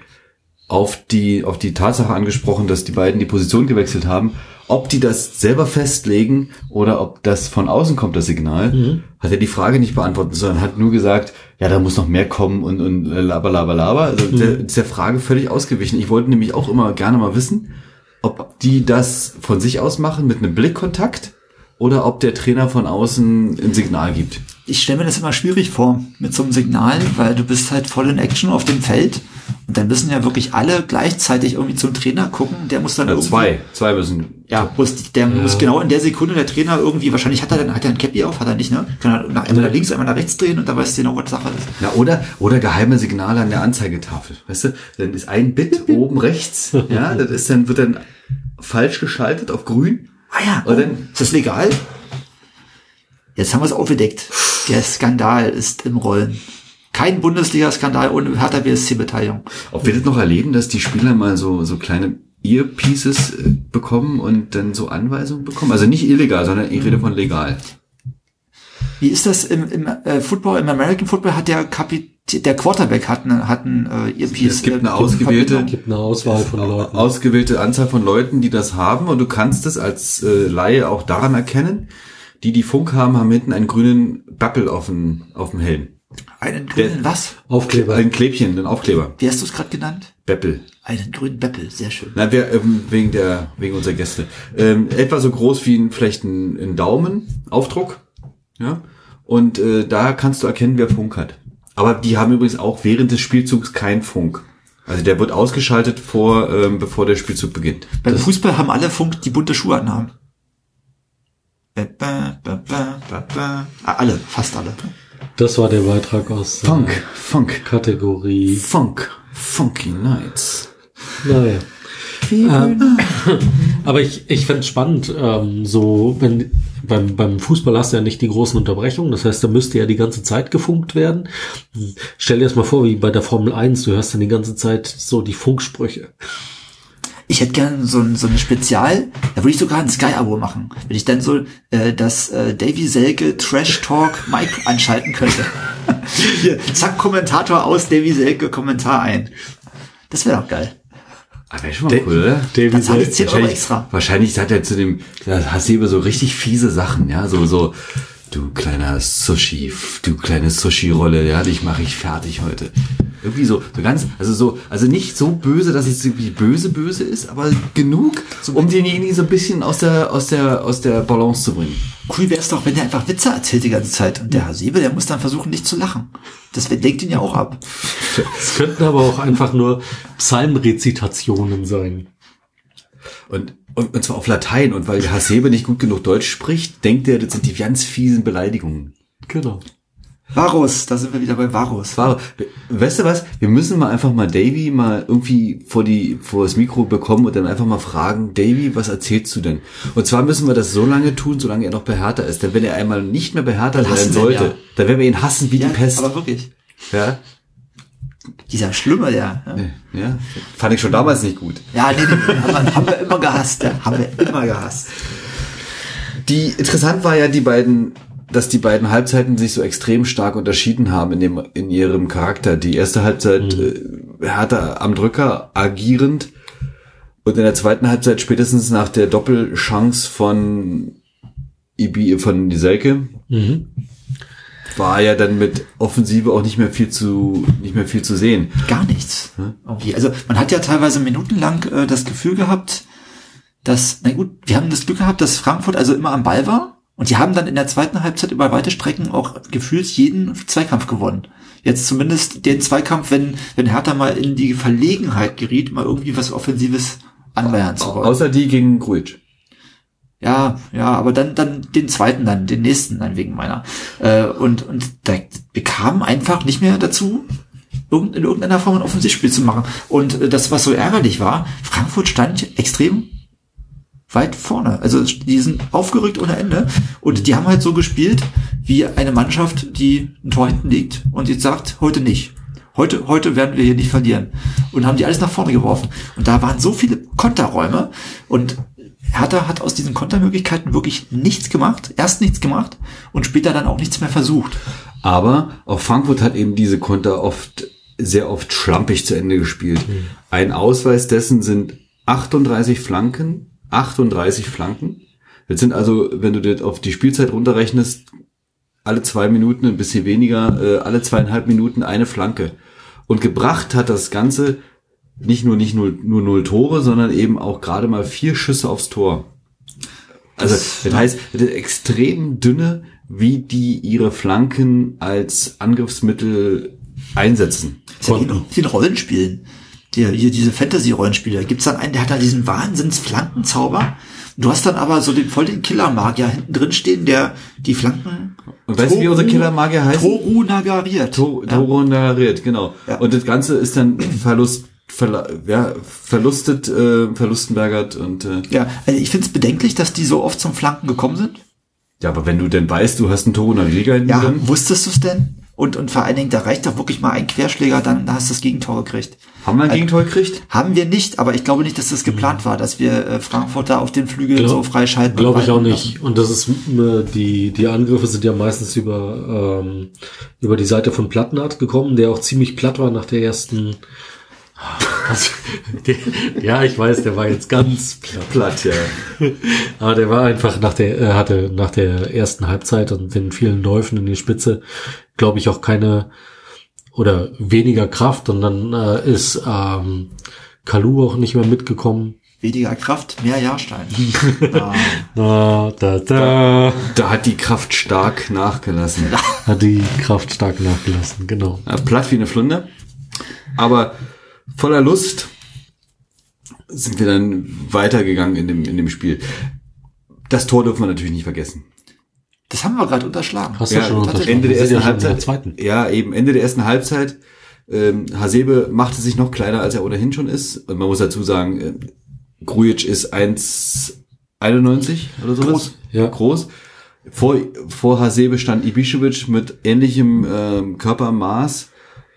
Speaker 2: auf die, auf die Tatsache angesprochen, dass die beiden die Position gewechselt haben. Ob die das selber festlegen oder ob das von außen kommt, das Signal,
Speaker 3: Mhm.
Speaker 2: hat er die Frage nicht beantwortet, sondern hat nur gesagt, ja, da muss noch mehr kommen und, und laber, laber, laber. Also
Speaker 3: Mhm.
Speaker 2: der, ist der Frage völlig ausgewichen. Ich wollte nämlich auch immer gerne mal wissen, ob die das von sich aus machen mit einem Blickkontakt oder ob der Trainer von außen ein Signal gibt.
Speaker 1: Ich stelle mir das immer schwierig vor mit so einem Signal, weil du bist halt voll in Action auf dem Feld und dann müssen ja wirklich alle gleichzeitig irgendwie zum Trainer gucken. Der muss dann
Speaker 2: Ja,
Speaker 1: irgendwie,
Speaker 2: zwei, zwei müssen.
Speaker 1: Ja, muss, der muss genau in der Sekunde der Trainer irgendwie, wahrscheinlich hat er dann, hat er ein Cappy auf, hat er nicht, ne? Kann er nach, einmal nach links, einmal nach rechts drehen und dann weißt du genau, was Sache ist.
Speaker 2: Ja, oder, oder geheime Signale an der Anzeigetafel. Weißt du, dann ist ein Bit oben rechts, ja, das ist dann, wird dann falsch geschaltet auf grün.
Speaker 1: Ah ja,
Speaker 2: Und
Speaker 1: oh,
Speaker 2: dann-
Speaker 1: ist das legal? Jetzt haben wir es aufgedeckt. Der Skandal ist im Rollen. Kein Bundesliga-Skandal ohne Hertha BSC-Beteiligung.
Speaker 2: Ob wir das noch erleben, dass die Spieler mal so, so kleine Earpieces äh, bekommen und dann so Anweisungen bekommen? Also nicht illegal, sondern ich rede von legal.
Speaker 1: Wie ist das im, im äh, Football, im American Football hat der Kapitän, der Quarterback hat eine, hat ein äh, Earpiece.
Speaker 2: Es gibt eine
Speaker 1: äh,
Speaker 2: ausgewählte-
Speaker 1: Verbindung.
Speaker 3: Gibt eine Auswahl von Leuten.
Speaker 2: Ausgewählte Anzahl von Leuten, die das haben und du kannst es als äh, Laie auch daran erkennen, die, die Funk haben, haben hinten einen grünen Bappel auf dem, auf dem Helm.
Speaker 1: Einen grünen was?
Speaker 3: Aufkleber.
Speaker 2: Ein Klebchen, ein Aufkleber.
Speaker 1: Wie hast du es gerade genannt?
Speaker 2: Beppel.
Speaker 1: Einen grünen Beppel, sehr schön.
Speaker 2: Na, wir, ähm, wegen der, wegen unserer Gäste. Ähm, etwa so groß wie ein, vielleicht ein, ein Daumenaufdruck. Ja. Und äh, da kannst du erkennen, wer Funk hat. Aber die haben übrigens auch während des Spielzugs keinen Funk. Also der wird ausgeschaltet vor, ähm, bevor der Spielzug beginnt.
Speaker 1: Beim Fußball haben alle Funk, die bunte Schuhe anhaben. Ba, ba, ba, ba, ba. Ah, alle, fast alle.
Speaker 3: Das war der Beitrag aus der
Speaker 2: Funk, Funk,
Speaker 3: Kategorie.
Speaker 2: Funk, Funky Nights.
Speaker 3: Naja. Ähm, aber ich, ich fände spannend, ähm, so, wenn beim, beim Fußball hast du ja nicht die großen Unterbrechungen, das heißt, da müsste ja die ganze Zeit gefunkt werden. Stell dir das mal vor, wie bei der Formel 1, du hörst dann die ganze Zeit so die Funksprüche.
Speaker 1: Ich hätte gern so ein, so ein Spezial, da würde ich sogar ein Sky-Abo machen. Wenn ich dann so äh, das äh, Davy Selke Trash Talk Mike anschalten könnte. Hier, zack, Kommentator aus, Davy Selke, Kommentar ein. Das wäre doch geil.
Speaker 2: Ah, wäre schon mal cool, oder?
Speaker 3: Davy
Speaker 1: ich
Speaker 3: Selke.
Speaker 1: 10 Euro
Speaker 2: Wahrscheinlich,
Speaker 1: extra.
Speaker 2: wahrscheinlich sagt er zu dem, da hast du immer so richtig fiese Sachen, ja, so, so, du kleiner Sushi, du kleine Sushi-Rolle, ja, dich mache ich fertig heute. Irgendwie so, so ganz, also so, also nicht so böse, dass es irgendwie böse, böse ist, aber genug, um denjenigen so ein bisschen aus der, aus der, aus der Balance zu bringen.
Speaker 1: Cool wäre es doch, wenn der einfach Witze erzählt die ganze Zeit. Und der Hasebe, der muss dann versuchen, nicht zu lachen. Das lenkt ihn ja auch ab.
Speaker 3: Es könnten aber auch einfach nur Psalmrezitationen sein.
Speaker 2: Und, und, und zwar auf Latein, und weil Hasebe nicht gut genug Deutsch spricht, denkt er, das sind die ganz fiesen Beleidigungen.
Speaker 3: Genau.
Speaker 1: Varus, da sind wir wieder bei Varus.
Speaker 2: War, weißt du was? Wir müssen mal einfach mal Davy mal irgendwie vor die vor das Mikro bekommen und dann einfach mal fragen, Davy, was erzählst du denn? Und zwar müssen wir das so lange tun, solange er noch bei Hertha ist. Denn wenn er einmal nicht mehr bei Hertha
Speaker 1: Dann
Speaker 2: sein sollte,
Speaker 1: ja.
Speaker 2: dann werden wir ihn hassen wie
Speaker 1: Ja,
Speaker 2: die Pest.
Speaker 1: aber wirklich.
Speaker 2: Ja,
Speaker 1: Dieser Schlimme, der. Ja,
Speaker 2: ja, fand ich schon damals nicht gut.
Speaker 1: ja nee, nee, nee, haben, haben wir immer gehasst. Ja, haben wir immer gehasst.
Speaker 2: Die interessant war ja die beiden, dass die beiden Halbzeiten sich so extrem stark unterschieden haben in dem in ihrem Charakter. Die erste Halbzeit äh, Hertha am Drücker agierend und in der zweiten Halbzeit spätestens nach der Doppelchance von Ibi von Selke
Speaker 3: Mhm.
Speaker 2: war ja dann mit Offensive auch nicht mehr viel zu nicht mehr viel zu sehen.
Speaker 1: Gar nichts. Irgendwie. Also man hat ja teilweise minutenlang äh, das Gefühl gehabt, dass, na gut, wir haben das Glück gehabt, dass Frankfurt also immer am Ball war und die haben dann in der zweiten Halbzeit über weite Strecken auch gefühlt jeden Zweikampf gewonnen. Jetzt zumindest den Zweikampf, wenn, wenn Hertha mal in die Verlegenheit geriet, mal irgendwie was Offensives anleiern zu wollen.
Speaker 2: Außer die gegen Grujic.
Speaker 1: Ja, ja, aber dann, dann den zweiten, dann den nächsten, dann wegen meiner. Äh, und, und da, wir kamen einfach nicht mehr dazu, in irgendeiner Form ein Offensivspiel zu machen. Und äh, das, was so ärgerlich war, Frankfurt stand extrem weit vorne. Also die sind aufgerückt ohne Ende und die haben halt so gespielt wie eine Mannschaft, die ein Tor hinten liegt und jetzt sagt, heute nicht. Heute, heute werden wir hier nicht verlieren. Und haben die alles nach vorne geworfen. Und da waren so viele Konterräume und Hertha hat aus diesen Kontermöglichkeiten wirklich nichts gemacht, erst nichts gemacht und später dann auch nichts mehr versucht.
Speaker 2: Aber auch Frankfurt hat eben diese Konter oft sehr oft schlampig zu Ende gespielt. Ein Ausweis dessen sind 38 Flanken, 38 Flanken. Das sind also, wenn du das auf die Spielzeit runterrechnest, alle zwei Minuten, ein bisschen weniger, äh, alle zweieinhalb Minuten eine Flanke. Und gebracht hat das Ganze nicht nur nicht nur, nur null Tore, sondern eben auch gerade mal vier Schüsse aufs Tor. Also das heißt, das ist extrem dünne, wie die ihre Flanken als Angriffsmittel einsetzen.
Speaker 1: Das ist ja wie in Rollenspielen. Die, hier diese Fantasy-Rollenspiele. Gibt's dann einen, der hat da diesen Wahnsinns-Flankenzauber. Du hast dann aber so den voll den Killer-Magier hinten drin stehen, der die Flanken.
Speaker 2: Und weißt du, wie unser Killer-Magier heißt?
Speaker 1: Toru Nagariert.
Speaker 2: To Toro Nagariert, genau.
Speaker 1: Ja.
Speaker 2: Und das Ganze ist dann Verlust, Verla ja, verlustet, äh, verlustenbergert und äh,
Speaker 1: Ja, also ich finde es bedenklich, dass die so oft zum Flanken gekommen sind.
Speaker 2: ja, aber wenn du denn weißt, du hast einen Toro Nagariga hinten
Speaker 1: Ja,
Speaker 2: drin,
Speaker 1: wusstest du es denn? Und, und vor allen Dingen, da reicht doch wirklich mal ein Querschläger, dann da hast du das Gegentor gekriegt.
Speaker 2: haben wir ein Gegentor gekriegt?
Speaker 1: Haben wir nicht, aber ich glaube nicht, dass das geplant war, dass wir äh, Frankfurter auf den Flügel so freischalten.
Speaker 3: Glaube ich auch nicht. Und das ist äh, die die Angriffe sind ja meistens über ähm, über die Seite von Plattenhardt gekommen, der auch ziemlich platt war nach der ersten. Was? ja, ich weiß, der war jetzt ganz platt.
Speaker 2: Platt, ja.
Speaker 3: Aber der war einfach nach der äh, hatte nach der ersten Halbzeit und den vielen Läufen in die Spitze, glaube ich, auch keine oder weniger Kraft und dann äh, ist ähm, Kalu auch nicht mehr mitgekommen.
Speaker 1: Weniger Kraft, mehr Jahrstein. ah,
Speaker 3: Da, da, da.
Speaker 2: Da hat die Kraft stark nachgelassen.
Speaker 3: Hat die Kraft stark nachgelassen, genau.
Speaker 2: Platt wie eine Flunde. Aber voller Lust sind wir dann weitergegangen in dem, in dem Spiel. Das Tor dürfen wir natürlich nicht vergessen.
Speaker 1: das haben wir gerade unterschlagen.
Speaker 3: Hast du
Speaker 2: Ja,
Speaker 3: schon unterschlagen?
Speaker 2: Ende der ersten
Speaker 3: ja der
Speaker 2: Halbzeit.
Speaker 3: zweiten.
Speaker 2: Ja, eben Ende der ersten Halbzeit. Ähm, Hasebe machte sich noch kleiner, als er ohnehin schon ist. Und man muss dazu sagen, äh, Grujic ist 1,91 oder sowas.
Speaker 1: Groß.
Speaker 3: Ja.
Speaker 2: Groß. Vor, vor Hasebe stand Ibišević mit ähnlichem ähm, Körpermaß.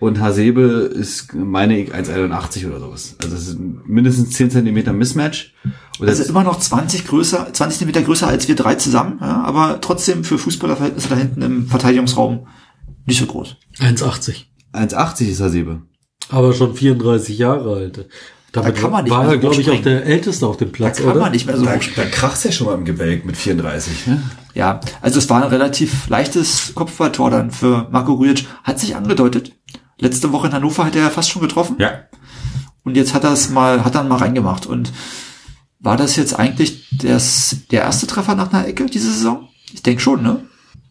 Speaker 2: Und Hasebe ist, meine ich, 1,81 oder sowas. Also es ist mindestens 10 Zentimeter Mismatch. Und das
Speaker 1: Also immer noch 20 größer, 20 Zentimeter größer als wir drei zusammen, ja, aber trotzdem für Fußballerverhältnisse da hinten im Verteidigungsraum nicht so groß.
Speaker 3: 1,80.
Speaker 2: 1,80 ist Hasebe.
Speaker 3: Aber schon 34 Jahre alt. Damit
Speaker 1: Da kann man nicht
Speaker 3: war
Speaker 1: mehr
Speaker 3: er,
Speaker 1: so
Speaker 3: glaube ich, auch der Älteste auf dem
Speaker 1: Da
Speaker 3: Platz,
Speaker 1: kann
Speaker 3: oder?
Speaker 1: man nicht mehr so
Speaker 2: Da,
Speaker 1: hoch
Speaker 2: da krachst ja schon mal im Gebälk mit 34. Ne?
Speaker 1: Ja, also es war ein relativ leichtes Kopfballtor dann für Marco Grujic. Hat sich angedeutet. Letzte Woche in Hannover hat er ja fast schon getroffen.
Speaker 2: Ja.
Speaker 1: Und jetzt hat er es mal, hat er mal reingemacht. Und war das jetzt eigentlich das, der erste Treffer nach einer Ecke diese Saison? Ich denke schon, ne?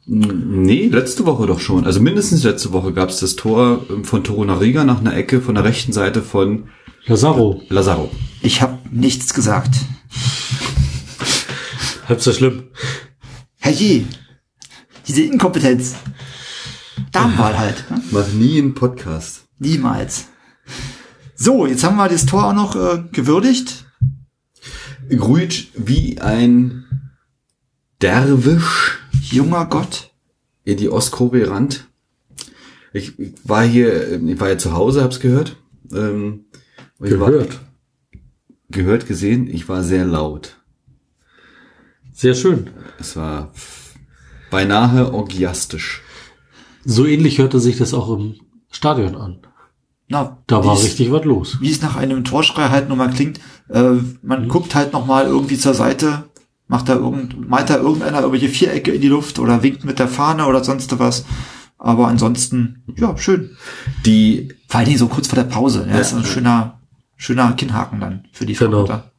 Speaker 2: Nee, letzte Woche doch schon. Also mindestens letzte Woche gab es das Tor ähm, von Torunariga nach einer Ecke von der rechten Seite von
Speaker 3: Lazaro.
Speaker 2: Lazaro.
Speaker 1: Ich habe nichts gesagt.
Speaker 3: Halb so schlimm.
Speaker 1: Herrje, diese Inkompetenz. Damenwahl halt. Ne?
Speaker 2: Mach nie einen Podcast.
Speaker 1: Niemals. So, jetzt haben wir das Tor auch noch äh, gewürdigt.
Speaker 2: Grujic wie ein Derwisch
Speaker 1: Junger Gott.
Speaker 2: in die Ostkurve rannt. Ich, ich war hier, ich war ja zu Hause, hab's gehört. Ähm,
Speaker 3: Gehört.
Speaker 2: War, gehört, gesehen. Ich war sehr laut.
Speaker 3: Sehr schön.
Speaker 2: Es war beinahe orgiastisch.
Speaker 3: So ähnlich hörte sich das auch im Stadion an.
Speaker 1: Na,
Speaker 3: Da war richtig was los.
Speaker 1: Wie es nach einem Torschrei halt nochmal klingt. Äh, man guckt halt nochmal irgendwie zur Seite, macht da irgend, malt da irgendeiner irgendwelche Vierecke in die Luft oder winkt mit der Fahne oder sonst was. Aber ansonsten, ja, schön.
Speaker 2: Die
Speaker 1: Vor allen Dingen so kurz vor der Pause. Ja, ist ein schöner, schöner Kinnhaken dann für die
Speaker 3: Genau.
Speaker 1: Frankfurter.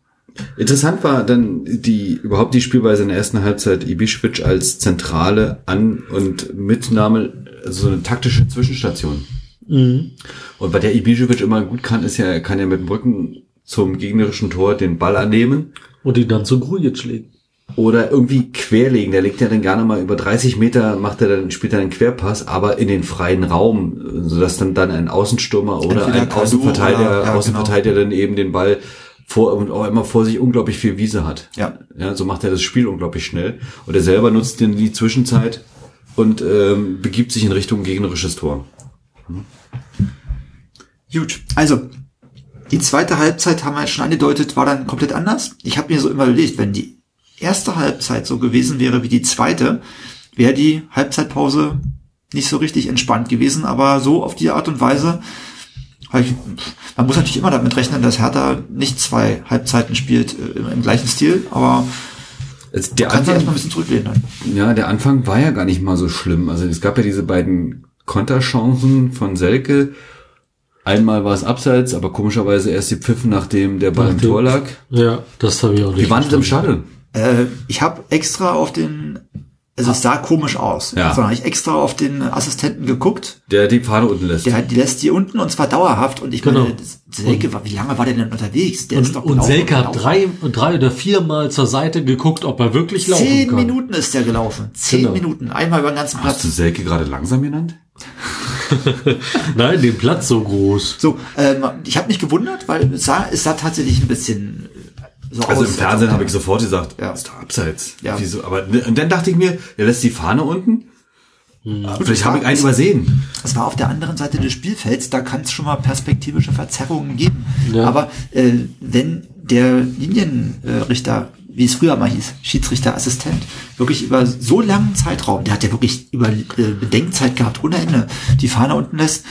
Speaker 2: Interessant war dann die überhaupt die Spielweise in der ersten Halbzeit Ibišević als zentrale An- und Mitnahme, so eine taktische Zwischenstation.
Speaker 3: Mhm.
Speaker 2: Und was der Ibišević immer gut kann, ist ja, er kann ja mit dem Rücken zum gegnerischen Tor den Ball annehmen
Speaker 3: Und die dann zu Grujic legen.
Speaker 2: oder irgendwie querlegen. Der legt ja dann gerne mal über 30 Meter, macht er dann, spielt er einen Querpass, aber in den freien Raum, sodass dann dann ein Außenstürmer oder
Speaker 1: Entweder
Speaker 2: ein
Speaker 1: Kalu
Speaker 2: Außenverteidiger,
Speaker 1: oder- ja, genau.
Speaker 2: Außenverteidiger dann eben den Ball vor und auch immer vor sich unglaublich viel Wiese hat.
Speaker 1: Ja.
Speaker 2: Ja, so macht er das Spiel unglaublich schnell. Und er selber nutzt dann die Zwischenzeit und ähm, begibt sich in Richtung gegnerisches Tor.
Speaker 1: Gut, also die zweite Halbzeit haben wir jetzt schon angedeutet, war dann komplett anders. Ich habe mir so immer überlegt, wenn die erste Halbzeit so gewesen wäre wie die zweite, wäre die Halbzeitpause nicht so richtig entspannt gewesen, aber so auf die Art und Weise man muss natürlich immer damit rechnen, dass Hertha nicht zwei Halbzeiten spielt äh, im, im gleichen Stil, aber
Speaker 2: Also der
Speaker 1: sich erstmal ein
Speaker 2: Anfang,
Speaker 1: bisschen zurücklehnen. Dann.
Speaker 2: ja, der Anfang war ja gar nicht mal so schlimm. Also es gab ja diese beiden Konterchancen von Selke. Einmal war es abseits, aber komischerweise erst die Pfiffen, nachdem der Ball im Tor lag.
Speaker 3: Ja, das habe ich auch nicht
Speaker 2: Wie waren im. Stadion?
Speaker 1: Äh, ich habe extra auf den, also es sah komisch aus,
Speaker 2: Ja.
Speaker 1: sondern ich extra auf den Assistenten geguckt.
Speaker 2: Der die Fahne unten lässt.
Speaker 1: Der, die lässt die unten und zwar dauerhaft. Und ich
Speaker 3: Genau.
Speaker 1: meine, Selke, war, wie lange war der denn unterwegs? Der
Speaker 3: Und, und
Speaker 1: gelaufen
Speaker 3: Selke hat drei, drei oder viermal zur Seite geguckt, ob er wirklich laufen
Speaker 1: Zehn
Speaker 3: kann.
Speaker 1: Minuten ist der gelaufen. Zehn
Speaker 3: Genau.
Speaker 1: Minuten. Einmal über den ganzen
Speaker 2: Hast du
Speaker 1: Platz.
Speaker 2: Selke gerade langsam genannt?
Speaker 3: Nein, den Platz so groß.
Speaker 1: So, ähm, ich habe mich gewundert, weil es sah, es sah tatsächlich ein bisschen so
Speaker 2: Also
Speaker 1: aus.
Speaker 2: im Fernsehen habe ich sofort gesagt,
Speaker 1: Ja.
Speaker 2: ist doch abseits.
Speaker 1: Ja.
Speaker 2: Wieso? Aber und dann dachte ich mir, er lässt die Fahne unten.
Speaker 1: Gut,
Speaker 2: Vielleicht habe ich einen übersehen.
Speaker 1: Es war auf der anderen Seite des Spielfelds, da kann es schon mal perspektivische Verzerrungen geben.
Speaker 3: Ja.
Speaker 1: Aber äh, wenn der Linienrichter, wie es früher mal hieß, Schiedsrichterassistent, wirklich über so langen Zeitraum, der hat ja wirklich über äh, Bedenkzeit gehabt, ohne Ende, die Fahne unten lässt,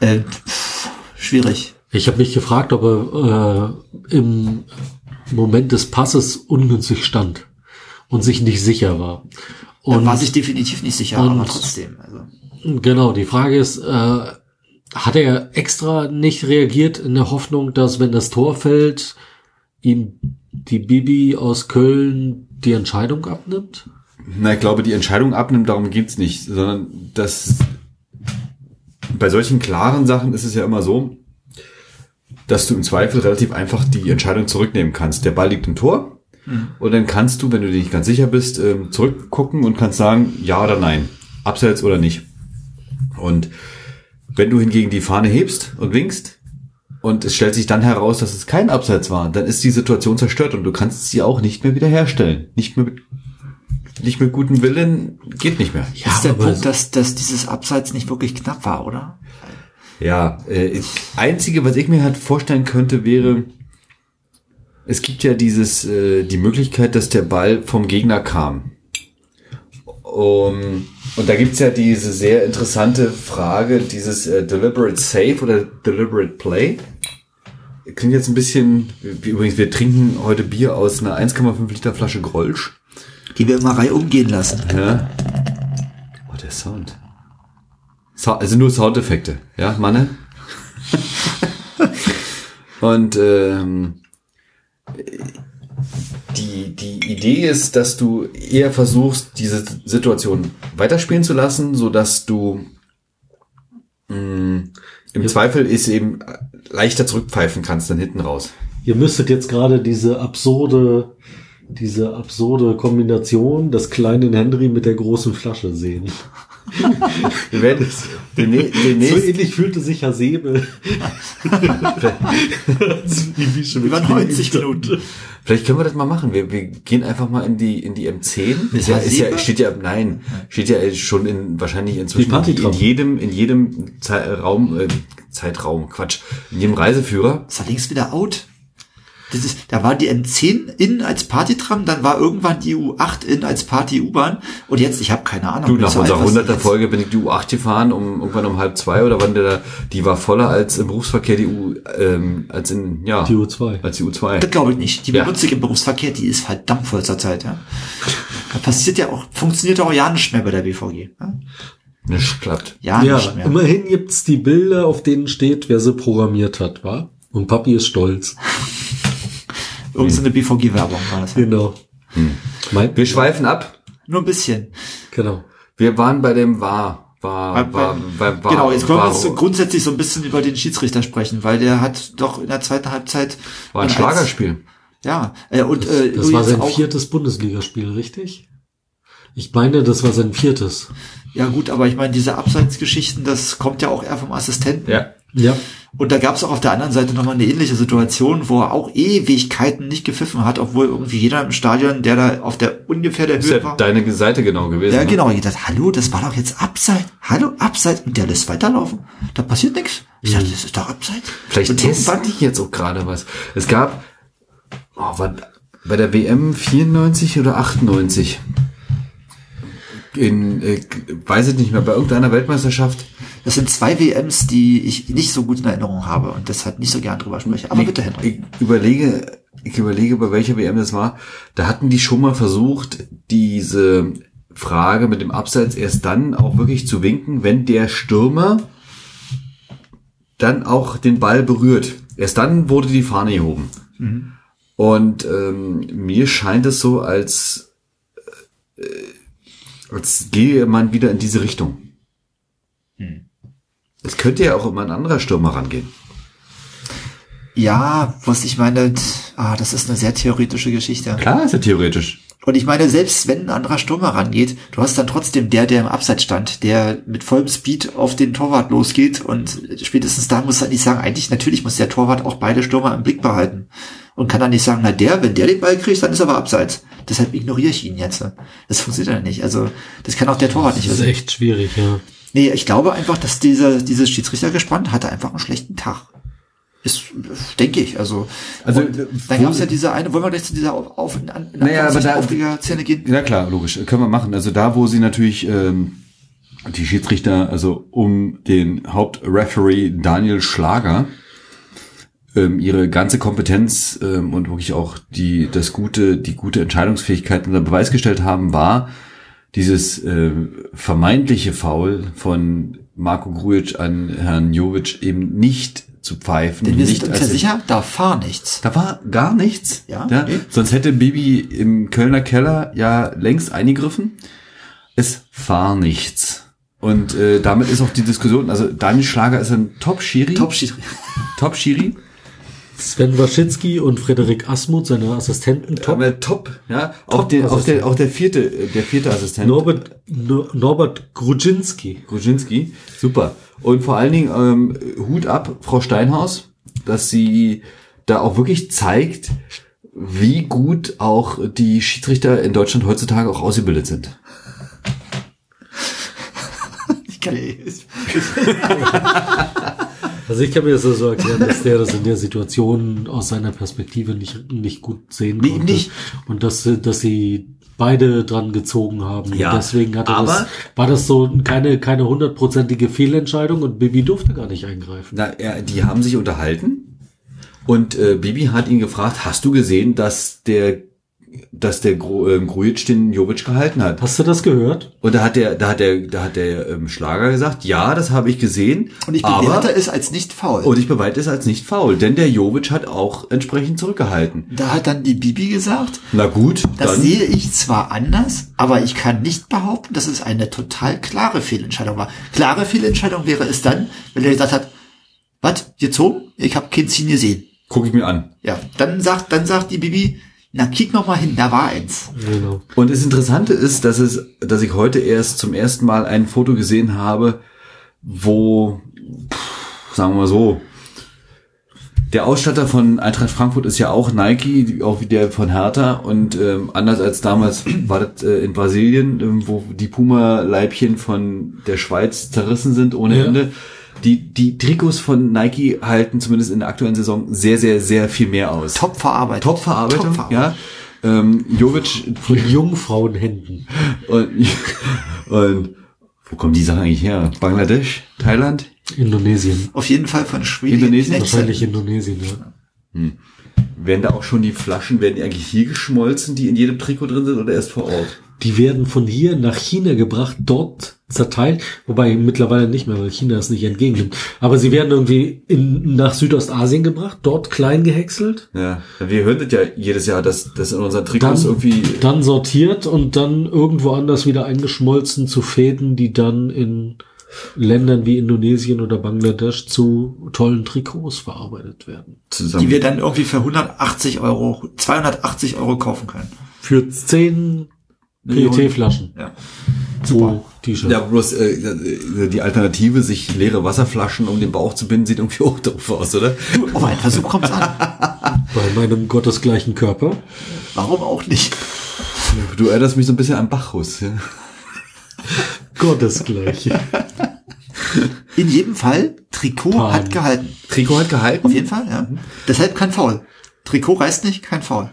Speaker 1: äh, pff, schwierig.
Speaker 3: Ich habe mich gefragt, ob er äh, im Moment des Passes ungünstig stand und sich nicht sicher war. Und
Speaker 1: war sich definitiv nicht sicher,
Speaker 3: und-
Speaker 1: aber trotzdem. Also.
Speaker 3: Genau, die Frage ist, äh, hat er extra nicht reagiert in der Hoffnung, dass wenn das Tor fällt, ihm die Bibi aus Köln die Entscheidung abnimmt?
Speaker 2: Na, ich glaube, die Entscheidung abnimmt, darum geht's nicht, sondern dass bei solchen klaren Sachen ist es ja immer so, dass du im Zweifel relativ einfach die Entscheidung zurücknehmen kannst. Der Ball liegt im Tor und dann kannst du, wenn du dir nicht ganz sicher bist, ähm, zurückgucken und kannst sagen, ja oder nein, abseits oder nicht. Und wenn du hingegen die Fahne hebst und winkst und es stellt sich dann heraus, dass es kein Abseits war, dann ist die Situation zerstört und du kannst sie auch nicht mehr wiederherstellen. Nicht mehr mit, nicht mit gutem Willen, geht nicht mehr.
Speaker 3: Ja,
Speaker 1: ist der
Speaker 3: aber
Speaker 1: Punkt, dass, dass dieses Abseits nicht wirklich knapp war, oder?
Speaker 2: Ja, äh, einzige, was ich mir halt vorstellen könnte, wäre, es gibt ja dieses, äh, die Möglichkeit, dass der Ball vom Gegner kam. Um, und da gibt's ja diese sehr interessante Frage, dieses äh, Deliberate Save oder Deliberate Play. Klingt jetzt ein bisschen, wie, übrigens, wir trinken heute Bier aus einer 1,5 Liter Flasche Grolsch.
Speaker 1: Die wir immer Reihe umgehen lassen.
Speaker 2: Ja. Oh, der Sound. Also nur Soundeffekte, ja, Manne? Und ähm, die, die Idee ist, dass du eher versuchst, diese Situation weiterspielen zu lassen, so dass du mh, im Zweifel ist eben leichter zurückpfeifen kannst dann hinten raus.
Speaker 3: Ihr müsstet jetzt gerade diese absurde, diese absurde Kombination des kleinen Henry mit der großen Flasche sehen.
Speaker 2: Wir werden
Speaker 3: So
Speaker 2: demnächst,
Speaker 3: ähnlich fühlte sich Herr Säbel.
Speaker 1: Über 90 Minuten.
Speaker 2: Vielleicht können wir das mal machen. Wir, wir gehen einfach mal in die in die M10. Ist ja, ist ja, steht ja, nein, steht ja schon in wahrscheinlich inzwischen
Speaker 3: Die
Speaker 2: in jedem in jedem Zei- Raum äh, Zeitraum Quatsch in jedem Reiseführer.
Speaker 1: ist allerdings wieder out. Das ist, da war die M10 in als Partytram, dann war irgendwann die U8 in als Party-U-Bahn und jetzt, ich habe keine Ahnung.
Speaker 2: Du nach unserer
Speaker 1: alt, was
Speaker 2: 100er
Speaker 1: jetzt-
Speaker 2: Folge bin ich die U8 gefahren um irgendwann um halb zwei oder wann der da, die war voller als im Berufsverkehr die U ähm, als in ja
Speaker 3: Die U2.
Speaker 2: als die U2.
Speaker 1: Das glaube ich nicht. Die
Speaker 2: Ja.
Speaker 1: benutze ich im Berufsverkehr, die ist verdammt voll zur Zeit, ja. Da passiert ja auch, funktioniert auch ja nicht mehr bei der BVG. Ja,
Speaker 2: Nicht klappt.
Speaker 1: ja,
Speaker 3: Ja,
Speaker 1: nicht mehr.
Speaker 3: immerhin gibt's die Bilder, auf denen steht, wer sie programmiert hat, war. Und Papi ist stolz.
Speaker 1: Irgend so eine BVG-Werbung war das. Ja.
Speaker 3: Genau. Mein,
Speaker 2: Wir schweifen ab.
Speaker 1: Nur ein bisschen.
Speaker 3: genau.
Speaker 2: Wir waren bei dem war war war, war, war
Speaker 1: genau, jetzt können wir so grundsätzlich so ein bisschen über den Schiedsrichter sprechen, weil der hat doch in der zweiten Halbzeit
Speaker 2: war ein
Speaker 1: als-
Speaker 2: Schlagerspiel.
Speaker 1: Ja, äh, und äh,
Speaker 3: Das war sein
Speaker 1: auch,
Speaker 3: viertes Bundesligaspiel, richtig? Ich meine, das war sein viertes.
Speaker 1: Ja gut, aber ich meine, diese Abseitsgeschichten, das kommt ja auch eher vom Assistenten.
Speaker 2: Ja.
Speaker 3: Ja.
Speaker 1: Und da gab es auch auf der anderen Seite nochmal eine ähnliche Situation, wo er auch Ewigkeiten nicht gepfiffen hat, obwohl irgendwie jeder im Stadion, der da auf der ungefähr der
Speaker 2: Ist
Speaker 1: Höhe
Speaker 2: ja
Speaker 1: war.
Speaker 2: deine Seite genau gewesen.
Speaker 1: Ja,
Speaker 2: ne?
Speaker 1: genau. Ich dachte, hallo, das war doch jetzt Abseits. Hallo, Abseits. Und der lässt weiterlaufen. Da passiert nichts. Ich dachte, das ist doch Abseits.
Speaker 2: Vielleicht
Speaker 1: Und
Speaker 2: teste
Speaker 1: irgendwann-
Speaker 2: ich jetzt auch gerade was. Es gab oh, war, bei der WM 94 oder 98 in, äh, weiß ich nicht mehr, bei irgendeiner Weltmeisterschaft
Speaker 1: Das sind zwei WMs, die ich nicht so gut in Erinnerung habe und deshalb nicht so gern drüber spreche. Aber
Speaker 2: ich,
Speaker 1: bitte, Henry.
Speaker 2: Ich überlege, ich überlege, bei welcher WM das war. Da hatten die schon mal versucht, diese Frage mit dem Abseits erst dann auch wirklich zu winken, wenn der Stürmer dann auch den Ball berührt. Erst dann wurde die Fahne gehoben. Und ähm, mir scheint es so, als, äh, als gehe man wieder in diese Richtung. Es könnte ja auch immer ein anderer Stürmer rangehen.
Speaker 1: Ja, was ich meine, ah, das ist eine sehr theoretische Geschichte.
Speaker 2: Klar ist ja theoretisch.
Speaker 1: Und ich meine, selbst wenn ein anderer Stürmer rangeht, du hast dann trotzdem der, der im Abseits stand, der mit vollem Speed auf den Torwart losgeht und spätestens da muss er nicht sagen, eigentlich, natürlich muss der Torwart auch beide Stürmer im Blick behalten. Und kann dann nicht sagen, na der, wenn der den Ball kriegt, dann ist er aber Abseits. Deshalb ignoriere ich ihn jetzt. Das funktioniert ja nicht. Also, das kann auch der Torwart nicht
Speaker 3: Das ist
Speaker 1: wissen.
Speaker 3: echt schwierig, ja.
Speaker 1: Nee, ich glaube einfach, dass dieser, dieses Schiedsrichtergespann hatte einfach einen schlechten Tag. Ist, denke ich. Also,
Speaker 2: Also, äh,
Speaker 1: dann
Speaker 2: wo-
Speaker 1: gab es ja diese eine, wollen wir gleich zu dieser auf, auf, in, in
Speaker 2: Naja, aber da-
Speaker 1: Aufreger-Szene gehen?
Speaker 2: Ja klar, logisch. Können wir machen. Also da, wo sie natürlich ähm, die Schiedsrichter, also um den Hauptreferee Daniel Schlager, ähm, ihre ganze Kompetenz ähm, und wirklich auch die das gute, die gute Entscheidungsfähigkeit unter Beweis gestellt haben, war dieses äh, vermeintliche Foul von Marco Grujic an Herrn Jovic eben nicht zu pfeifen.
Speaker 1: Denn wir sind uns ja sicher, da fahr nichts.
Speaker 2: da war gar nichts.
Speaker 1: Ja?
Speaker 2: ja?
Speaker 1: Nee.
Speaker 2: Sonst hätte Bibi im Kölner Keller ja längst eingegriffen. Es war nichts. Und äh, damit ist auch die Diskussion, also Daniel Schlager ist ein Top-Schiri.
Speaker 1: Top-Schiedsrichter.
Speaker 2: Top-Schiri.
Speaker 3: Sven Waschitzki und Frederik Asmuth, seine Assistenten, top.
Speaker 2: Aber top, ja. Auch,
Speaker 3: Top
Speaker 2: der, auch,
Speaker 3: Assistent.
Speaker 2: der, auch der vierte, äh, der vierte Assistent.
Speaker 3: Norbert, no, Norbert Grudzinski.
Speaker 2: Gruzinski. Super. Und vor allen Dingen ähm, Hut ab, Frau Steinhaus, dass sie da auch wirklich zeigt, wie gut auch die Schiedsrichter in Deutschland heutzutage auch ausgebildet sind.
Speaker 1: Ich kann ja,
Speaker 3: Also ich kann mir das so erklären, dass der das in der Situation aus seiner Perspektive nicht, nicht gut sehen
Speaker 1: Wie
Speaker 3: konnte.
Speaker 1: nicht?
Speaker 3: Und dass, sie- dass sie beide dran gezogen haben.
Speaker 2: Ja,
Speaker 3: deswegen hat er
Speaker 2: aber-
Speaker 3: das, war das so keine, keine hundertprozentige Fehlentscheidung und Bibi durfte gar nicht eingreifen.
Speaker 2: Na, ja, die haben sich unterhalten und äh, Bibi hat ihn gefragt, hast du gesehen, dass der dass der Gru, ähm, Grujic den Jovic gehalten hat?
Speaker 3: Hast du das gehört?
Speaker 2: Und da hat der, da hat der, da hat der ähm, Schlager gesagt, ja, das habe ich gesehen.
Speaker 1: und ich
Speaker 2: aber,
Speaker 1: bewerte es als nicht faul.
Speaker 2: Und ich beweite es als nicht faul, denn der Jovic hat auch entsprechend zurückgehalten.
Speaker 1: da hat dann die Bibi gesagt,
Speaker 2: Na gut,
Speaker 1: das
Speaker 2: dann.
Speaker 1: sehe ich zwar anders, aber ich kann nicht behaupten, dass es eine total klare Fehlentscheidung war. Klare Fehlentscheidung wäre es dann, wenn er gesagt hat, was, gezogen? Ich habe kein Ziehen gesehen.
Speaker 2: Guck ich mir an.
Speaker 1: Ja, dann sagt, dann sagt die Bibi, na, kick noch mal hin, da war eins.
Speaker 3: Genau.
Speaker 2: Und das Interessante ist, dass es, dass ich heute erst zum ersten Mal ein Foto gesehen habe, wo, pff, sagen wir mal so, der Ausstatter von Eintracht Frankfurt ist ja auch Nike, auch wie der von Hertha. Und ähm, anders als damals war das äh, in Brasilien, ähm, wo die Puma-Leibchen von der Schweiz zerrissen sind ohne
Speaker 3: Ja.
Speaker 2: Ende. Die, die Trikots von Nike halten zumindest in der aktuellen Saison sehr, sehr, sehr viel mehr aus.
Speaker 1: Top verarbeitet.
Speaker 2: Top-Verarbeitung,
Speaker 1: Top
Speaker 2: ja. Ähm, Jovic
Speaker 3: Von Jungfrauenhänden.
Speaker 2: und, und wo kommen die Sachen eigentlich her? Bangladesch? Thailand?
Speaker 3: Indonesien.
Speaker 1: Auf jeden Fall von Schweden.
Speaker 2: Indonesien?
Speaker 3: Wahrscheinlich Indonesien, ja.
Speaker 2: Werden da auch schon die Flaschen, werden die eigentlich hier geschmolzen, die in jedem Trikot drin sind oder erst vor Ort?
Speaker 3: Die werden von hier nach China gebracht, dort zerteilt, wobei mittlerweile nicht mehr, weil China es nicht entgegennimmt. Aber sie werden irgendwie in, nach Südostasien gebracht, dort klein gehäckselt,
Speaker 2: Ja, wir hören das ja jedes Jahr, dass das in unseren Trikots
Speaker 3: dann,
Speaker 2: irgendwie
Speaker 3: dann sortiert und dann irgendwo anders wieder eingeschmolzen zu Fäden, die dann in Ländern wie Indonesien oder Bangladesch zu tollen Trikots verarbeitet werden.
Speaker 2: zusammen.
Speaker 1: Die wir dann irgendwie für 180 Euro, 280 Euro kaufen können.
Speaker 3: Für zehn
Speaker 1: Millionen.
Speaker 3: PET-Flaschen
Speaker 1: Ja.
Speaker 3: pro T-Shirt.
Speaker 2: ja, bloß äh, die Alternative, sich leere Wasserflaschen um den Bauch zu binden, sieht irgendwie auch doof aus, oder?
Speaker 1: Du, auf einen Versuch kommt's an.
Speaker 3: Bei meinem gottesgleichen Körper.
Speaker 1: Warum auch nicht?
Speaker 2: Du erinnerst mich so ein bisschen an Bacchus. Ja?
Speaker 3: Gottesgleich.
Speaker 1: In jedem Fall, Trikot
Speaker 3: Pan.
Speaker 1: hat gehalten.
Speaker 2: Trikot hat gehalten.
Speaker 1: Auf jeden Fall, ja. Deshalb kein Foul. Trikot reißt nicht, kein Foul.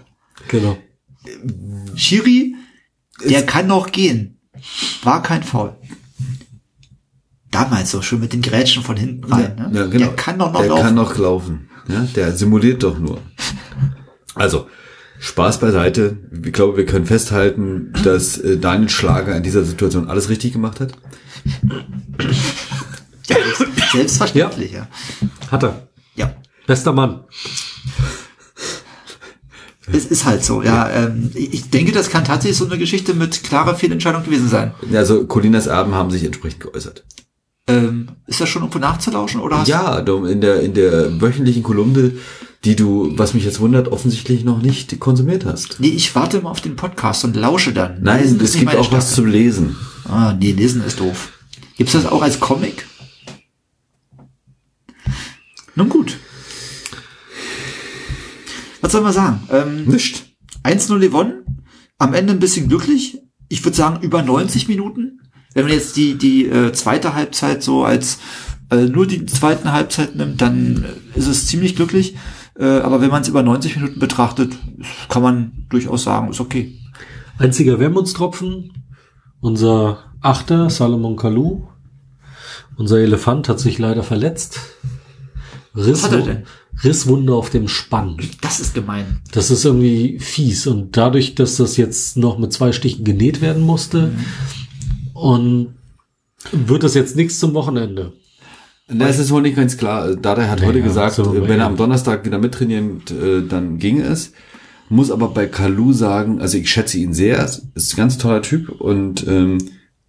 Speaker 3: genau.
Speaker 1: Schiri, der kann noch gehen. War kein Foul. damals so schön mit den Grätschen von hinten rein. ne?
Speaker 2: Ja, genau.
Speaker 1: Der kann doch noch
Speaker 2: der
Speaker 1: laufen.
Speaker 2: kann noch laufen. Ja, der simuliert doch nur. Also, Spaß beiseite. Ich glaube, wir können festhalten, dass äh, Daniel Schlager in dieser Situation alles richtig gemacht hat.
Speaker 1: ja, selbst- selbstverständlich, ja.
Speaker 3: Hat er.
Speaker 1: Ja.
Speaker 3: Bester Mann.
Speaker 1: Es ist halt so, ja. Ähm, ich denke, das kann tatsächlich so eine Geschichte mit klarer Fehlentscheidung gewesen sein.
Speaker 2: Also, Colinas Erben haben sich entsprechend geäußert.
Speaker 1: Ähm, ist das schon irgendwo nachzulauschen oder
Speaker 2: Ja, in der, in der wöchentlichen Kolumne, die du, was mich jetzt wundert, offensichtlich noch nicht konsumiert hast.
Speaker 1: Nee, ich warte immer auf den Podcast und lausche dann.
Speaker 2: Nein,
Speaker 1: Lesen
Speaker 2: es gibt auch was
Speaker 1: Stärke.
Speaker 2: zum Lesen.
Speaker 1: Ah, nee, lesen ist doof. Gibt's das auch als Comic? Nun gut. Was soll man sagen? Ähm,
Speaker 2: Nicht.
Speaker 1: 1-0 gewonnen. Am Ende ein bisschen glücklich. Ich würde sagen, über 90 Minuten. Wenn man jetzt die, die äh, zweite Halbzeit so als äh, nur die zweiten Halbzeit nimmt, dann ist es ziemlich glücklich. Äh, aber wenn man es über 90 Minuten betrachtet, kann man durchaus sagen, ist okay.
Speaker 3: Einziger Wermutstropfen. Unser Achter, Salomon Kalou. Unser Elefant hat sich leider verletzt. Riss,
Speaker 1: hat er denn?
Speaker 3: Risswunde auf dem Spann.
Speaker 1: Das ist gemein.
Speaker 3: Das ist irgendwie fies. Und dadurch, dass das jetzt noch mit zwei Stichen genäht werden musste, und wird das jetzt nichts zum Wochenende.
Speaker 2: Na, es ist wohl nicht ganz klar. Dada hat heute
Speaker 3: Ja,
Speaker 2: gesagt,
Speaker 3: so,
Speaker 2: wenn er am Donnerstag wieder mittrainieren, äh, dann ginge es. Muss aber bei Kalu sagen, also ich schätze ihn sehr, ist ein ganz toller Typ und ähm,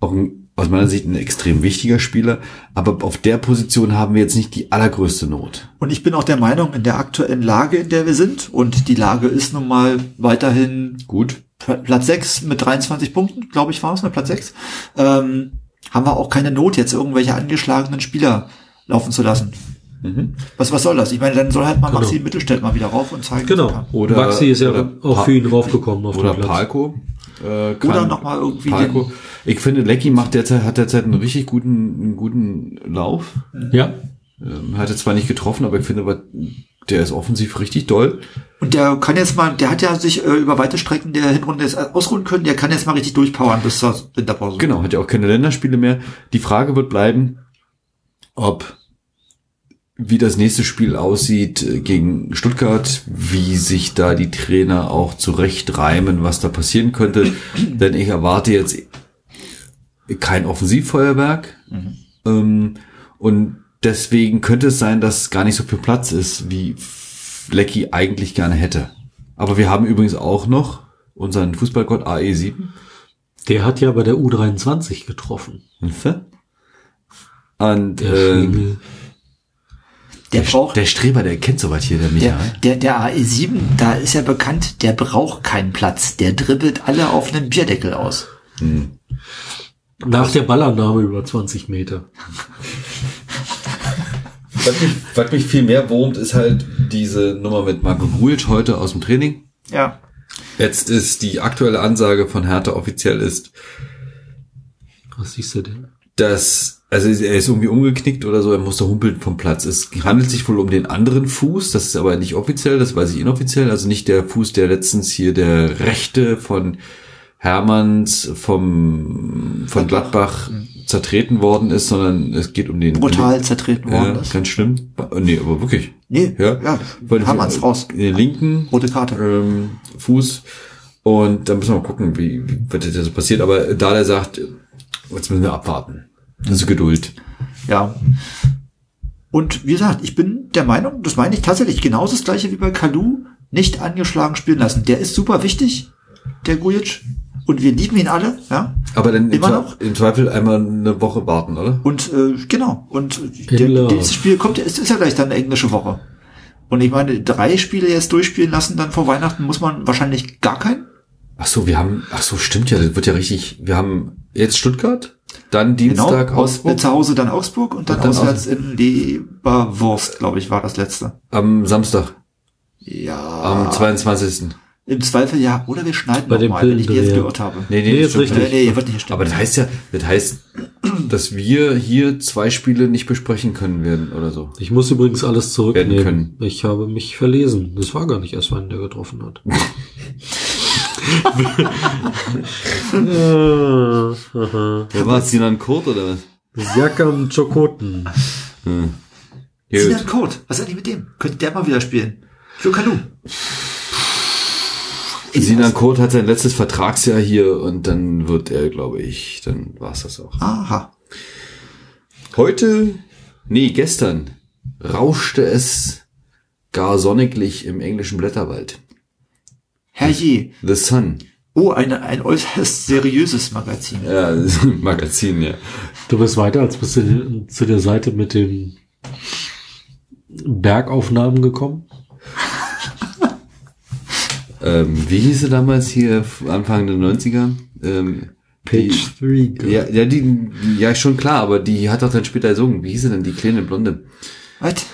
Speaker 2: auch ein, aus meiner Sicht ein extrem wichtiger Spieler. Aber auf der Position haben wir jetzt nicht die allergrößte Not.
Speaker 1: Und ich bin auch der Meinung, in der aktuellen Lage, in der wir sind, und die Lage ist nun mal weiterhin
Speaker 2: Gut.
Speaker 1: Pla- Platz 6 mit 23 Punkten, glaube ich, war es, mit Platz 6, ähm, haben wir auch keine Not, jetzt irgendwelche angeschlagenen Spieler laufen zu lassen.
Speaker 2: Mhm.
Speaker 1: Was, was soll das? Ich meine, dann soll halt mal
Speaker 3: Genau.
Speaker 1: Maxi Mittelstädt mal wieder rauf und zeigen.
Speaker 3: Genau.
Speaker 2: Oder-
Speaker 3: Maxi ist ja
Speaker 2: oder
Speaker 3: auch für ihn draufgekommen auf
Speaker 2: Oder
Speaker 3: den Platz.
Speaker 2: Palko. Äh, kann,
Speaker 1: Oder noch mal irgendwie
Speaker 2: Palko. Ich finde, Lecky macht derzeit, hat derzeit einen richtig guten, einen guten Lauf.
Speaker 3: Ja.
Speaker 2: Ähm, hatte zwar nicht getroffen, aber ich finde, aber der ist offensiv richtig doll.
Speaker 1: Und der kann jetzt mal, der hat ja sich äh, über weite Strecken der Hinrunde jetzt ausruhen können, der kann jetzt mal richtig durchpowern bis zur Winterpause.
Speaker 2: Genau, hat ja auch keine Länderspiele mehr. Die Frage wird bleiben, ob wie das nächste Spiel aussieht äh, gegen Stuttgart, wie sich da die Trainer auch zurecht reimen, was da passieren könnte. Denn ich erwarte jetzt kein Offensivfeuerwerk. Ähm, und deswegen könnte es sein, dass gar nicht so viel Platz ist, wie Lecky eigentlich gerne hätte. Aber wir haben übrigens auch noch unseren Fußballgott AE7.
Speaker 3: Der hat ja bei der U23 getroffen.
Speaker 2: Und
Speaker 3: Der
Speaker 2: äh,
Speaker 3: Schlingel.
Speaker 1: Der braucht,
Speaker 2: der Streber, der kennt soweit hier, der
Speaker 1: der,
Speaker 2: Michael.
Speaker 1: der, der AE7, da ist ja bekannt, der braucht keinen Platz. Der dribbelt alle auf einen Bierdeckel aus.
Speaker 3: Nach der Ballannahme über 20 Meter.
Speaker 2: Was mich, was mich viel mehr wurmt, ist halt diese Nummer mit Marco Grujic heute aus dem Training.
Speaker 1: Ja.
Speaker 2: Jetzt ist die aktuelle Ansage von Hertha offiziell ist,
Speaker 3: Was siehst du denn?
Speaker 2: dass, also er ist irgendwie umgeknickt oder so, er musste humpeln vom Platz. Es handelt sich wohl um den anderen Fuß, das ist aber nicht offiziell, das weiß ich inoffiziell, also nicht der Fuß, der letztens hier der rechte von Hermanns vom, von Gladbach zertreten worden ist, sondern es geht um den
Speaker 1: Brutal zertreten worden
Speaker 2: Ja,
Speaker 1: ist.
Speaker 2: ganz schlimm. Nee, aber wirklich.
Speaker 1: Nee,
Speaker 2: Ja,
Speaker 1: ja,
Speaker 2: Weil-
Speaker 1: Hammerns raus.
Speaker 2: Den linken
Speaker 1: Rote Karte.
Speaker 2: ähm, Fuß. Und dann müssen wir mal gucken, wie, wie was jetzt so passiert. Aber da der sagt, jetzt müssen wir abwarten. Also Geduld.
Speaker 1: Ja. Und wie gesagt, ich bin der Meinung, das meine ich tatsächlich genauso das gleiche wie bei Kalu, nicht angeschlagen spielen lassen. Der ist super wichtig, der Gujic. Und wir lieben ihn alle, ja.
Speaker 2: Aber dann im,
Speaker 1: Immer
Speaker 2: Zwe-
Speaker 1: noch?
Speaker 2: im Zweifel einmal eine Woche warten, oder?
Speaker 1: Und äh, genau. Und der,
Speaker 3: Love.
Speaker 1: dieses Spiel kommt, ist, ist ja gleich dann eine englische Woche. Und ich meine, drei Spiele jetzt durchspielen lassen, dann vor Weihnachten muss man wahrscheinlich gar keinen.
Speaker 2: Ach so, wir haben, ach so, stimmt ja, das wird ja richtig, wir haben jetzt Stuttgart, dann Dienstag
Speaker 1: Genau, aus,
Speaker 2: Augsburg,
Speaker 1: zu Hause dann Augsburg und dann,
Speaker 2: Und dann
Speaker 1: auswärts in Leberwurst, glaube ich, war das letzte.
Speaker 2: am Samstag,
Speaker 1: Ja.
Speaker 2: am 22.
Speaker 1: Im Zweifel ja. Oder wir schneiden
Speaker 3: Bei
Speaker 1: noch
Speaker 3: dem
Speaker 1: mal, wenn ich mich jetzt
Speaker 3: Pillendreher.
Speaker 1: geirrt habe.
Speaker 2: Nee,
Speaker 3: Nee, ist
Speaker 2: stimmt
Speaker 3: richtig.
Speaker 1: Nee, nee, wird nicht stimmen.
Speaker 2: Aber das heißt ja, das heißt, dass wir hier zwei Spiele nicht besprechen können werden oder so.
Speaker 3: Ich muss übrigens alles zurücknehmen.
Speaker 2: können.
Speaker 3: Ich habe mich verlesen. Das war gar nicht erst wann der getroffen hat.
Speaker 2: Wer war es, Sinan Kurt oder was?
Speaker 3: Siakam Chokoten.
Speaker 1: Sinan
Speaker 2: Gut.
Speaker 1: Code, was ist eigentlich mit dem? Könnte der mal wieder spielen? Für Kanu.
Speaker 2: Sinan Kurt hat sein letztes Vertragsjahr hier und dann wird er, glaube ich, dann war's das auch.
Speaker 1: Aha.
Speaker 2: Heute, nee, gestern, rauschte es gar sonniglich im englischen Blätterwald.
Speaker 1: Herrje.
Speaker 2: The Sun.
Speaker 1: Oh, eine, ein äußerst seriöses Magazin.
Speaker 2: Ja, Magazin, ja.
Speaker 3: Du bist weiter als bis zu, zu der Seite mit den Bergaufnahmen gekommen.
Speaker 2: Ähm, wie hieß sie damals hier, Anfang der 90er? Ähm,
Speaker 3: Page 3.
Speaker 2: die, ja, ja, die, ja, schon klar, aber die hat doch dann später gesungen. Wie hieß sie denn, die kleine Blonde?
Speaker 1: Was?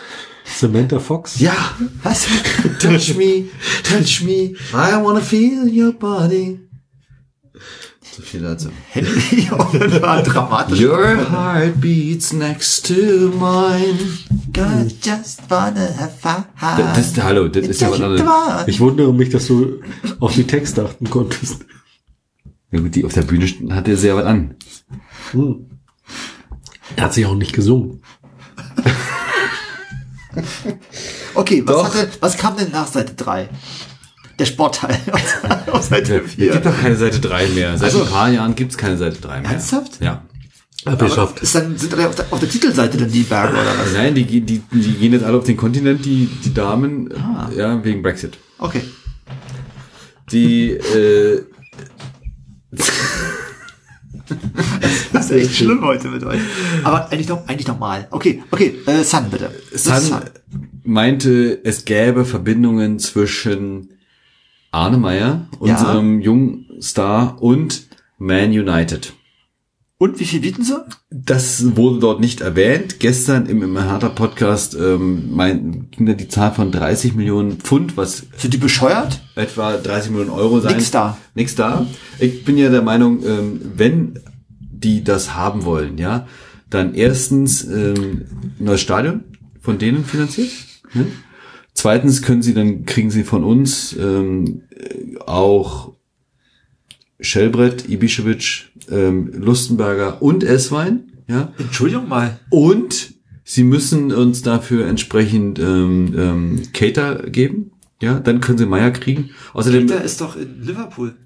Speaker 3: Samantha Fox.
Speaker 2: Ja,
Speaker 1: Was?
Speaker 2: touch me, touch me, I wanna feel your body. So viel dazu.
Speaker 1: Henry, dramatisch.
Speaker 2: Your heart beats next to mine.
Speaker 1: God just wanna have fun.
Speaker 2: Das, das, hallo, das ist ja was anderes.
Speaker 3: Ich wundere mich, dass du auf die Texte achten konntest.
Speaker 2: Ja gut, die auf der Bühne st- hatte sehr was an.
Speaker 3: Hm. Er hat sich auch nicht gesungen.
Speaker 1: Okay, was, hatte, was kam denn nach Seite 3? Der Sportteil aus Seite
Speaker 2: Es gibt
Speaker 1: 4.
Speaker 2: doch keine Seite 3 mehr. Seit
Speaker 1: Also-
Speaker 2: ein paar Jahren gibt's keine Seite 3 mehr.
Speaker 1: Ernsthaft?
Speaker 2: Ja.
Speaker 3: Abgeschafft.
Speaker 1: Ist dann, sind auf der, auf der Titelseite dann die Berge oder was?
Speaker 2: Nein, die, gehen- die, die gehen jetzt alle auf den Kontinent, die, die Damen,
Speaker 1: Ah.
Speaker 2: ja, wegen Brexit.
Speaker 1: Okay.
Speaker 2: Die, äh,
Speaker 1: ist echt schlimm heute mit euch. Aber eigentlich noch, eigentlich normal. Okay, okay, äh, Sun bitte.
Speaker 2: Sun meinte, es gäbe Verbindungen zwischen Arne Meyer,
Speaker 1: Ja.
Speaker 2: unserem jungen Star, und Man United.
Speaker 1: Und wie viel bieten sie?
Speaker 2: Das wurde dort nicht erwähnt. Gestern im, im Hertha Podcast ähm, mein, ging da die Zahl von 30 Millionen Pfund, was
Speaker 1: Sind die bescheuert?
Speaker 2: etwa 30 Millionen Euro sein.
Speaker 1: Nix da.
Speaker 2: Nix da. Ich bin ja der Meinung, ähm, wenn die das haben wollen, ja, dann erstens ähm, neues Stadion von denen finanziert. Ne? Zweitens können sie, dann kriegen sie von uns ähm, äh, auch Schellbrett, Ibišević, ähm, Lustenberger und Esswein, ja.
Speaker 1: Entschuldigung mal.
Speaker 2: Und sie müssen uns dafür entsprechend ähm, ähm, Cater geben. Ja, dann können sie Meier kriegen. Außerdem
Speaker 1: Der ist doch in Liverpool.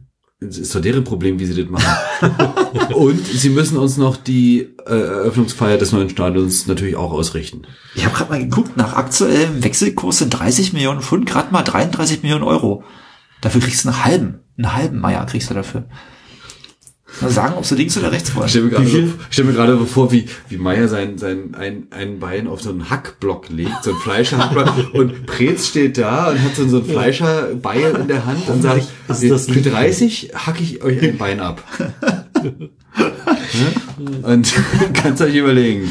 Speaker 2: Ist doch deren Problem, wie sie das machen. Und sie müssen uns noch die äh, Eröffnungsfeier des neuen Stadions natürlich auch ausrichten.
Speaker 1: Ich habe gerade mal geguckt, nach aktuellem Wechselkurs sind 30 Millionen Pfund, gerade mal 33 Millionen Euro. Dafür kriegst du einen halben, einen halben Meier kriegst du dafür. Mal sagen, ob sie links oder rechts wollen.
Speaker 2: Ich stelle mir gerade so, ich stell mir gerade vor, wie, wie Meier sein, sein ein, ein Bein auf so einen Hackblock legt, so ein Fleischerhackblock, und Preetz steht da und hat so, so ein Fleischerbeil in der Hand und sagt,
Speaker 3: ist das
Speaker 2: für 30 hacke ich euch ein Bein ab. Und kannst euch überlegen.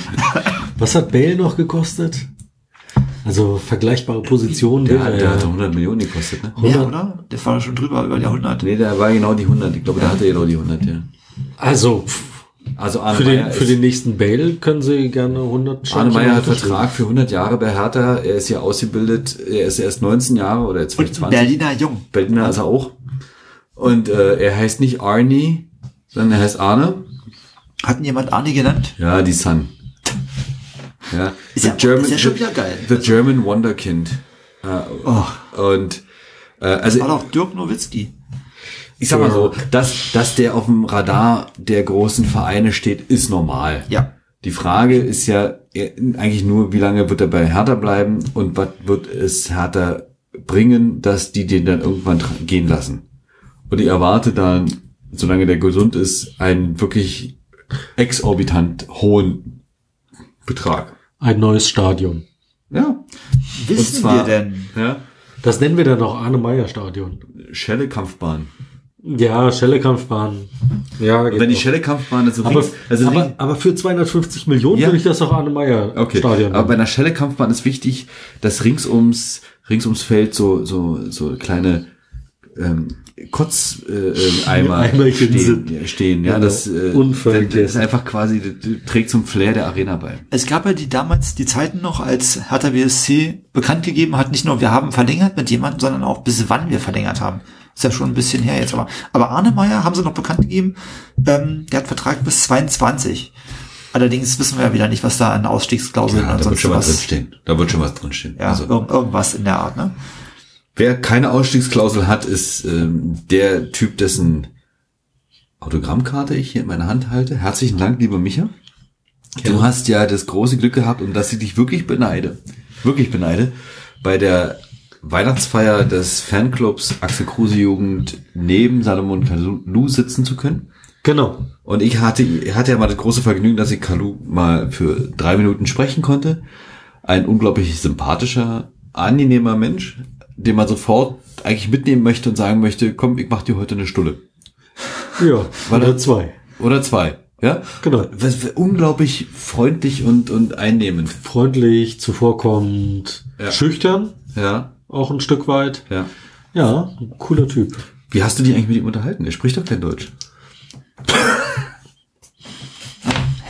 Speaker 3: Was hat Bale noch gekostet? Also vergleichbare Positionen.
Speaker 2: Der,
Speaker 3: will
Speaker 2: hat,
Speaker 3: er
Speaker 2: der
Speaker 3: ja.
Speaker 2: hat 100 Millionen gekostet, ne?
Speaker 1: Mehr, oder? Der war schon drüber, über die 100.
Speaker 2: Nee, der war genau die 100. Ich glaube, der hatte genau die 100, ja.
Speaker 3: Also pff,
Speaker 2: Also Arne
Speaker 3: für
Speaker 2: Meyer,
Speaker 3: den, für den nächsten Bale können Sie gerne 100
Speaker 2: Arne Meyer hat. Vertrag für 100 Jahre bei Hertha. Er ist hier ausgebildet. Er ist erst 19 Jahre oder jetzt vielleicht
Speaker 1: Und
Speaker 2: 20.
Speaker 1: Berliner Jung.
Speaker 2: Berliner ist er auch. Und äh, er heißt nicht Arnie, sondern er heißt Arne.
Speaker 1: Hat ihn jemand Arnie genannt?
Speaker 2: Ja, die Sun. Ja,
Speaker 1: Ist ja- ist ja schon wieder geil.
Speaker 2: The German Wonderkind. Ja,
Speaker 1: Oh,
Speaker 2: und äh, also
Speaker 1: war doch Dirk Nowitzki.
Speaker 2: ich sag mal so, dass, dass der auf dem Radar der großen Vereine steht, ist normal.
Speaker 1: Ja.
Speaker 2: Die Frage ist ja eher- eigentlich nur, wie lange wird er bei Hertha bleiben und was wird es Hertha bringen, dass die den dann irgendwann gehen lassen. Und ich erwarte dann, solange der gesund ist, einen wirklich exorbitant hohen Betrag.
Speaker 3: Ein neues Stadion.
Speaker 2: Ja.
Speaker 1: Wissen
Speaker 2: zwar-
Speaker 1: wir denn?
Speaker 2: Ja.
Speaker 3: Das nennen wir dann auch Arne-Meyer-Stadion.
Speaker 2: Schelle-Kampfbahn.
Speaker 3: Ja, Schelle-Kampfbahn. Ja, geht
Speaker 2: wenn die
Speaker 3: noch.
Speaker 2: Schelle-Kampfbahn ist so
Speaker 3: aber,
Speaker 2: also
Speaker 3: aber, aber für 250 Millionen
Speaker 2: Ja.
Speaker 3: würde ich das auch Arne-Meyer-Stadion
Speaker 2: Okay, aber bei einer Schelle-Kampfbahn ist wichtig, dass rings ums, rings ums Feld so, so, so kleine ähm, Kotzeimer äh, Eimer
Speaker 3: Eimerchen
Speaker 2: stehen, stehen. Ja,
Speaker 3: Ja,
Speaker 2: das, äh, das ist einfach quasi, das trägt zum Flair der Arena bei.
Speaker 1: Es gab ja die damals die Zeiten noch, als Hertha BSC bekannt gegeben hat, nicht nur wir haben verlängert mit jemandem, sondern auch bis wann wir verlängert haben. Ist ja schon ein bisschen her jetzt, aber, aber Arne Meyer haben sie noch bekannt gegeben, ähm, der hat Vertrag bis 22. Allerdings wissen wir ja wieder nicht, was da an Ausstiegsklauseln
Speaker 2: Ja,
Speaker 1: und
Speaker 2: da wird schon was
Speaker 1: was.
Speaker 2: drinstehen. Da wird schon was drinstehen.
Speaker 1: Ja,
Speaker 2: Also,
Speaker 1: irg irgendwas in der Art, ne?
Speaker 2: Wer keine Ausstiegsklausel hat, ist ähm, der Typ, dessen Autogrammkarte ich hier in meiner Hand halte. Herzlichen Dank, lieber Micha. Du hast ja das große Glück gehabt, und dass ich dich wirklich beneide, wirklich beneide, bei der Weihnachtsfeier des Fanclubs Axel Kruse Jugend neben Salomon Kalou sitzen zu können.
Speaker 3: Genau.
Speaker 2: Und ich hatte, hatte ja mal das große Vergnügen, dass ich Kalu mal für drei Minuten sprechen konnte. Ein unglaublich sympathischer, angenehmer Mensch, den man sofort eigentlich mitnehmen möchte und sagen möchte, komm, ich mach dir heute eine Stulle.
Speaker 3: Ja,
Speaker 2: Weil
Speaker 3: oder
Speaker 2: er-
Speaker 3: zwei.
Speaker 2: Oder zwei. Ja?
Speaker 3: Genau.
Speaker 2: Was, was, unglaublich freundlich und, und einnehmend.
Speaker 3: Freundlich, zuvorkommend,
Speaker 2: Ja.
Speaker 3: schüchtern,
Speaker 2: Ja,
Speaker 3: auch ein Stück weit.
Speaker 2: ja.
Speaker 3: Ja, ein cooler Typ.
Speaker 2: Wie hast du dich eigentlich mit ihm unterhalten? Er spricht doch kein Deutsch.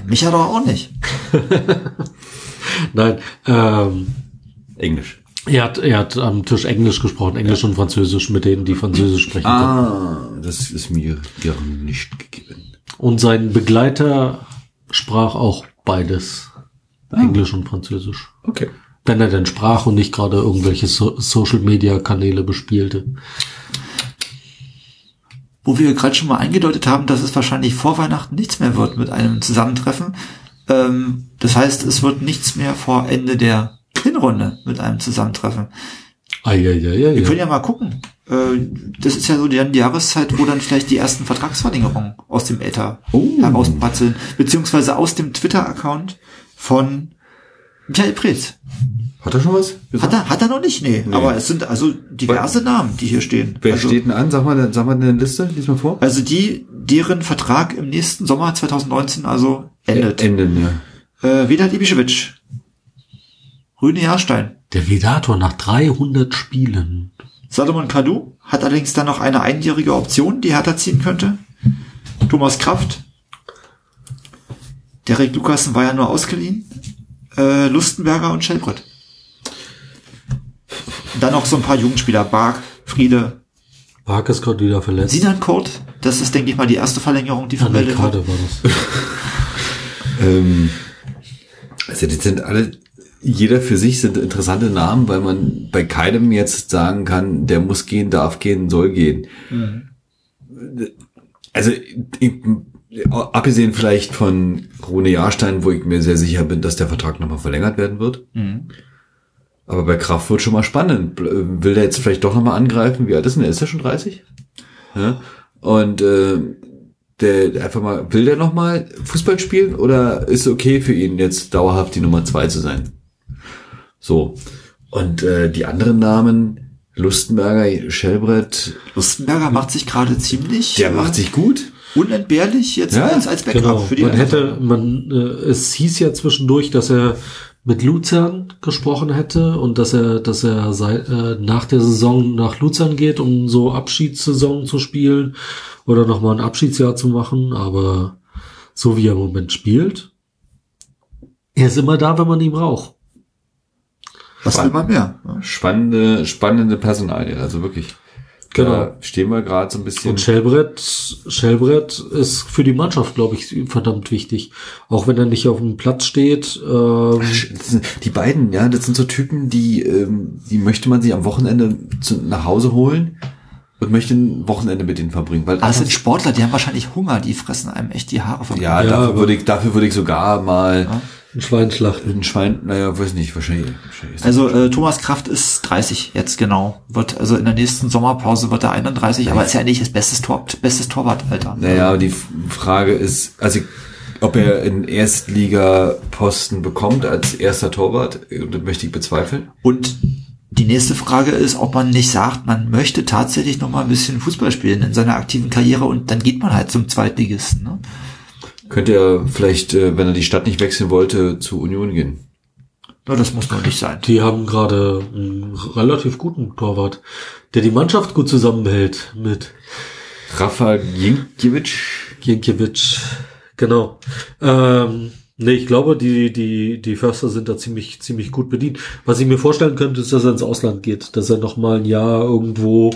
Speaker 1: Micha doch auch nicht.
Speaker 3: Nein, ähm,
Speaker 2: Englisch.
Speaker 3: Er hat, er hat am Tisch Englisch gesprochen, Englisch und Französisch mit denen, die Französisch sprechen. können.
Speaker 2: Ah, das ist mir ja nicht gegeben.
Speaker 3: Und sein Begleiter sprach auch beides. Englisch und Französisch.
Speaker 2: Okay.
Speaker 3: Wenn er denn sprach und nicht gerade irgendwelche so Social Media Kanäle bespielte.
Speaker 1: Wo wir gerade schon mal eingedeutet haben, dass es wahrscheinlich vor Weihnachten nichts mehr wird mit einem Zusammentreffen. Ähm, das heißt, es wird nichts mehr vor Ende der Hinrunde mit einem Zusammentreffen.
Speaker 3: Eieieiei.
Speaker 1: Wir können ja mal gucken. Äh, Das ist ja so die, Jahreszeit, wo dann vielleicht die ersten Vertragsverlängerungen aus dem Äther
Speaker 2: Oh.
Speaker 1: herauspratzeln, beziehungsweise aus dem Twitter-Account von Michael Preetz.
Speaker 2: Hat er schon was
Speaker 1: Hat er, hat er noch nicht, nee. Aber es sind also diverse Namen, die hier stehen.
Speaker 2: Wer
Speaker 1: also,
Speaker 2: steht denn an? Sag mal, sag mal eine Liste, lies mal vor.
Speaker 1: Also die, deren Vertrag im nächsten Sommer 2019 also endet.
Speaker 2: Enden, ja.
Speaker 1: Äh, Vedat Ibišević, Rüne Jahrstein,
Speaker 3: Der Vedator nach 300 Spielen.
Speaker 1: Salomon Kadu hat allerdings dann noch eine einjährige Option, die Hertha ziehen könnte. Thomas Kraft. Derek Lukasen war ja nur ausgeliehen. Äh, Lustenberger und Schellbrett. Dann noch so ein paar Jugendspieler. Bark, Friede,
Speaker 3: Bark ist gerade wieder verletzt.
Speaker 1: Sinan Kurt. Das ist, denke ich mal, die erste Verlängerung, die
Speaker 3: der
Speaker 1: vermeldet wird.
Speaker 3: war das.
Speaker 2: Ähm, also die sind alle, jeder für sich sind interessante Namen, weil man bei keinem jetzt sagen kann, der muss gehen, darf gehen, soll gehen. Also ich, abgesehen vielleicht von Rune Jahrstein, wo ich mir sehr sicher bin, dass der Vertrag nochmal verlängert werden wird. Aber bei Kraft wird schon mal spannend. Bl- Will der jetzt vielleicht doch nochmal angreifen? Wie alt ist denn der? Ist der schon 30? Ja? Und äh, der der einfach mal, will der nochmal Fußball spielen oder ist okay für ihn jetzt dauerhaft die Nummer zwei zu sein? So. Und äh, die anderen Namen, Lustenberger, Schellbrett,
Speaker 1: Lustenberger macht sich gerade ziemlich
Speaker 2: der
Speaker 1: äh,
Speaker 2: macht sich gut.
Speaker 1: unentbehrlich jetzt
Speaker 2: Ja,
Speaker 1: als, als Backup
Speaker 3: Genau.
Speaker 1: für die
Speaker 3: Man hätte, man, äh, es hieß ja zwischendurch, dass er mit Luzern gesprochen hätte und dass er, dass er sei, äh, nach der Saison nach Luzern geht, um so Abschiedssaison zu spielen oder nochmal ein Abschiedsjahr zu machen. Aber so wie er im Moment spielt, er ist immer da, wenn man ihn braucht.
Speaker 1: Was will man mehr? ne?
Speaker 2: Spannende, spannende Personalie, also wirklich.
Speaker 3: Genau.
Speaker 2: Da stehen wir gerade so ein bisschen.
Speaker 3: Und Schellbrett, Schellbrett ist für die Mannschaft, glaube ich, verdammt wichtig. Auch wenn er nicht auf dem Platz steht. Ähm,
Speaker 2: Das sind- Die beiden, ja, das sind so Typen, die, ähm, die möchte man sich am Wochenende zu, nach Hause holen und möchte ein Wochenende mit ihnen verbringen. Weil einfach-
Speaker 1: sind Sportler, die haben wahrscheinlich Hunger, die fressen einem echt die Haare vom
Speaker 2: ja,
Speaker 3: Ja,
Speaker 2: dafür würde ich, dafür würde ich sogar mal
Speaker 3: ein Schwein schlachten.
Speaker 2: ein Schwein, naja, weiß nicht, wahrscheinlich. wahrscheinlich ist
Speaker 1: Also äh, Thomas Kraft ist 30 jetzt genau. Wird also in der nächsten Sommerpause wird er 31, aber ist ja nicht das bestes Tor, bestes Torwartalter.
Speaker 2: Naja, aber die Frage ist, also ob er einen Erstliga-Posten bekommt als erster Torwart, das möchte ich bezweifeln.
Speaker 1: Und die nächste Frage ist, ob man nicht sagt, man möchte tatsächlich noch mal ein bisschen Fußball spielen in seiner aktiven Karriere und dann geht man halt zum Zweitligisten. Ne?
Speaker 2: Könnte er vielleicht, äh, wenn er die Stadt nicht wechseln wollte, zu Union gehen.
Speaker 1: Nur das muss noch nicht sein.
Speaker 3: Die haben gerade einen relativ guten Torwart, der die Mannschaft gut zusammenhält mit
Speaker 2: Rafa Ginkiewicz,
Speaker 3: Gienkiewicz. Genau. Ähm, nee, ich glaube, die, die, die Förster sind da ziemlich, ziemlich gut bedient. Was ich mir vorstellen könnte, ist, dass er ins Ausland geht, dass er noch mal ein Jahr irgendwo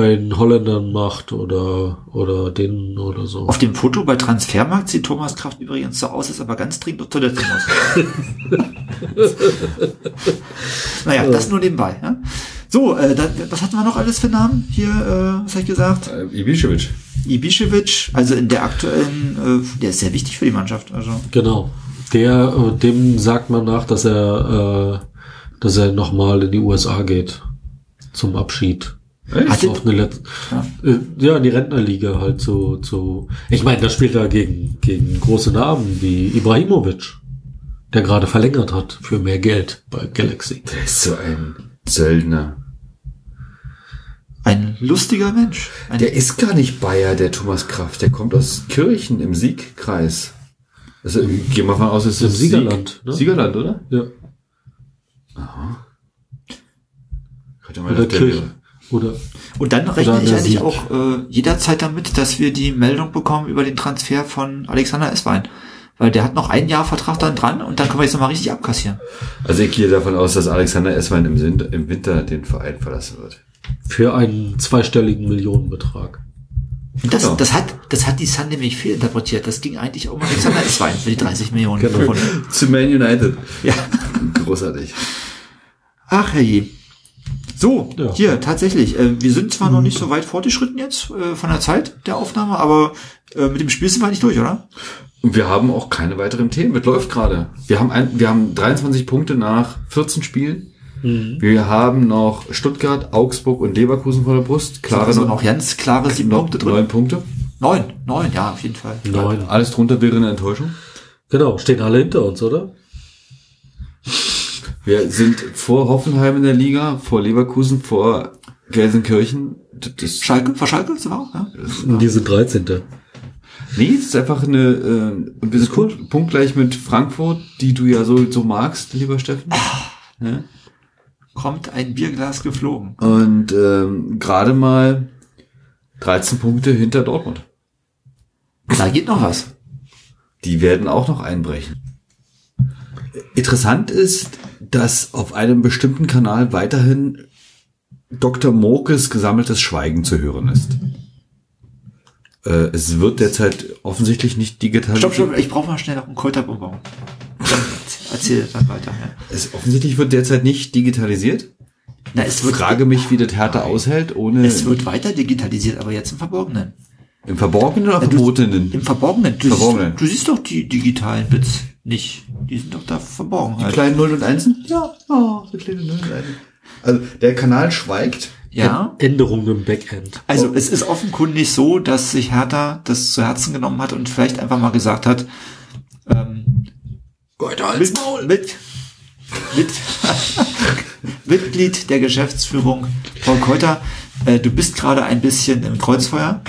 Speaker 3: bei den Holländern macht oder, oder denen oder so.
Speaker 1: Auf dem Foto bei Transfermarkt sieht Thomas Kraft übrigens so aus, ist aber ganz dringend auf Toilette muss. naja, das nur nebenbei. Ja? So, äh, da, was hatten wir noch alles für Namen hier, äh, was habe ich gesagt?
Speaker 2: Äh, Ibišević.
Speaker 1: Ibišević, also in der aktuellen, äh, der ist sehr wichtig für die Mannschaft. Also
Speaker 3: Genau. Der, äh, dem sagt man nach, dass er, äh, dass er nochmal in die USA geht. Zum Abschied.
Speaker 1: Hat
Speaker 3: auf eine Let
Speaker 1: Ja.
Speaker 3: ja. ja, die Rentnerliga halt zu, zu, ich meine, da spielt er gegen, gegen große Namen wie Ibrahimovic, der gerade verlängert hat für mehr Geld bei Galaxy.
Speaker 2: Der ist so ein Söldner.
Speaker 1: ein lustiger Mensch. Ein,
Speaker 2: Der ist gar nicht Bayer, der Thomas Kraft. Der kommt aus Kirchen im Siegkreis. Also, geh mal von aus, es ist
Speaker 3: Im Siegerland, ne?
Speaker 2: Siegerland, oder?
Speaker 3: Ja.
Speaker 2: Könnte man
Speaker 3: Oder
Speaker 2: das
Speaker 3: Kirche. Oder,
Speaker 1: und dann rechne
Speaker 3: Oder
Speaker 1: ich eigentlich
Speaker 3: Sieg.
Speaker 1: auch äh, jederzeit damit, dass wir die Meldung bekommen über den Transfer von Alexander Esswein. Weil der hat noch ein Jahr Vertrag dann dran und dann können wir jetzt nochmal richtig abkassieren.
Speaker 2: Also ich gehe davon aus, dass Alexander Esswein im, im Winter den Verein verlassen wird.
Speaker 3: für einen zweistelligen Millionenbetrag.
Speaker 1: Das,
Speaker 2: Genau.
Speaker 1: das hat, das hat die Sun nämlich fehlinterpretiert. Das ging eigentlich um Alexander Esswein für die 30 Millionen.
Speaker 3: Genau.
Speaker 1: Pfund.
Speaker 2: Zu Man United.
Speaker 1: Ja.
Speaker 2: Großartig.
Speaker 1: Ach, herrje. So,
Speaker 3: Ja.
Speaker 1: hier, tatsächlich. Äh, wir sind zwar noch nicht so weit fortgeschritten jetzt äh, von der Zeit der Aufnahme, aber äh, mit dem Spiel sind wir nicht durch, oder?
Speaker 2: Und wir haben auch keine weiteren Themen. Es läuft gerade. Wir haben ein, wir haben 23 Punkte nach 14 Spielen. Wir haben noch Stuttgart, Augsburg und Leverkusen vor der Brust. Klare
Speaker 1: also noch ganz klare sieben Punkte drin.
Speaker 2: neun Punkte.
Speaker 1: Neun, neun, ja, auf jeden Fall.
Speaker 3: Neun.
Speaker 2: Alles drunter wäre eine Enttäuschung.
Speaker 3: Genau, stehen alle hinter uns, oder?
Speaker 2: Wir sind vor Hoffenheim in der Liga, vor Leverkusen, vor Gelsenkirchen. Das ist,
Speaker 1: Schalke, vor Schalke sind wir auch, ja?
Speaker 3: Die sind 13.
Speaker 2: nee, es ist einfach eine, äh, und wir sind punkt, punktgleich mit Frankfurt, die du ja so, so magst, lieber Steffen. Ja?
Speaker 1: Kommt ein Bierglas geflogen.
Speaker 2: Und ähm, gerade mal 13 Punkte hinter Dortmund.
Speaker 1: Da geht noch was.
Speaker 2: Die werden auch noch einbrechen. Interessant ist, dass auf einem bestimmten Kanal weiterhin Dr. Mokes gesammeltes Schweigen zu hören ist. Äh, es wird derzeit offensichtlich nicht digitalisiert.
Speaker 1: Stopp, stopp, ich brauche mal schnell noch einen Kräuterbonbon. Dann Erzähl dann weiter. Ja.
Speaker 2: Es offensichtlich wird derzeit nicht digitalisiert.
Speaker 1: Na, es wird,
Speaker 2: Frage mich, wie das Hertha aushält, ohne
Speaker 1: es wird weiter digitalisiert, aber jetzt im Verborgenen.
Speaker 2: Im Verborgenen oder
Speaker 1: du-
Speaker 2: Verbotenen.
Speaker 1: Im Verborgenen. Du,
Speaker 2: Verborgenen.
Speaker 1: Siehst, du siehst doch die digitalen Bits nicht. Die sind doch da verborgen
Speaker 2: Die
Speaker 1: halt.
Speaker 2: kleinen Nullen und Einsen? Ja, oh, so kleine Nullen und Einsen. Also der Kanal schweigt.
Speaker 1: Ja.
Speaker 3: Änderungen im Backend.
Speaker 1: Also es ist offenkundig so, dass sich Hertha das zu Herzen genommen hat und vielleicht einfach mal gesagt hat, ähm,
Speaker 2: Gott,
Speaker 1: mit, mit, mit Mitglied der Geschäftsführung, Paul Keuter, äh, du bist gerade ein bisschen im Kreuzfeuer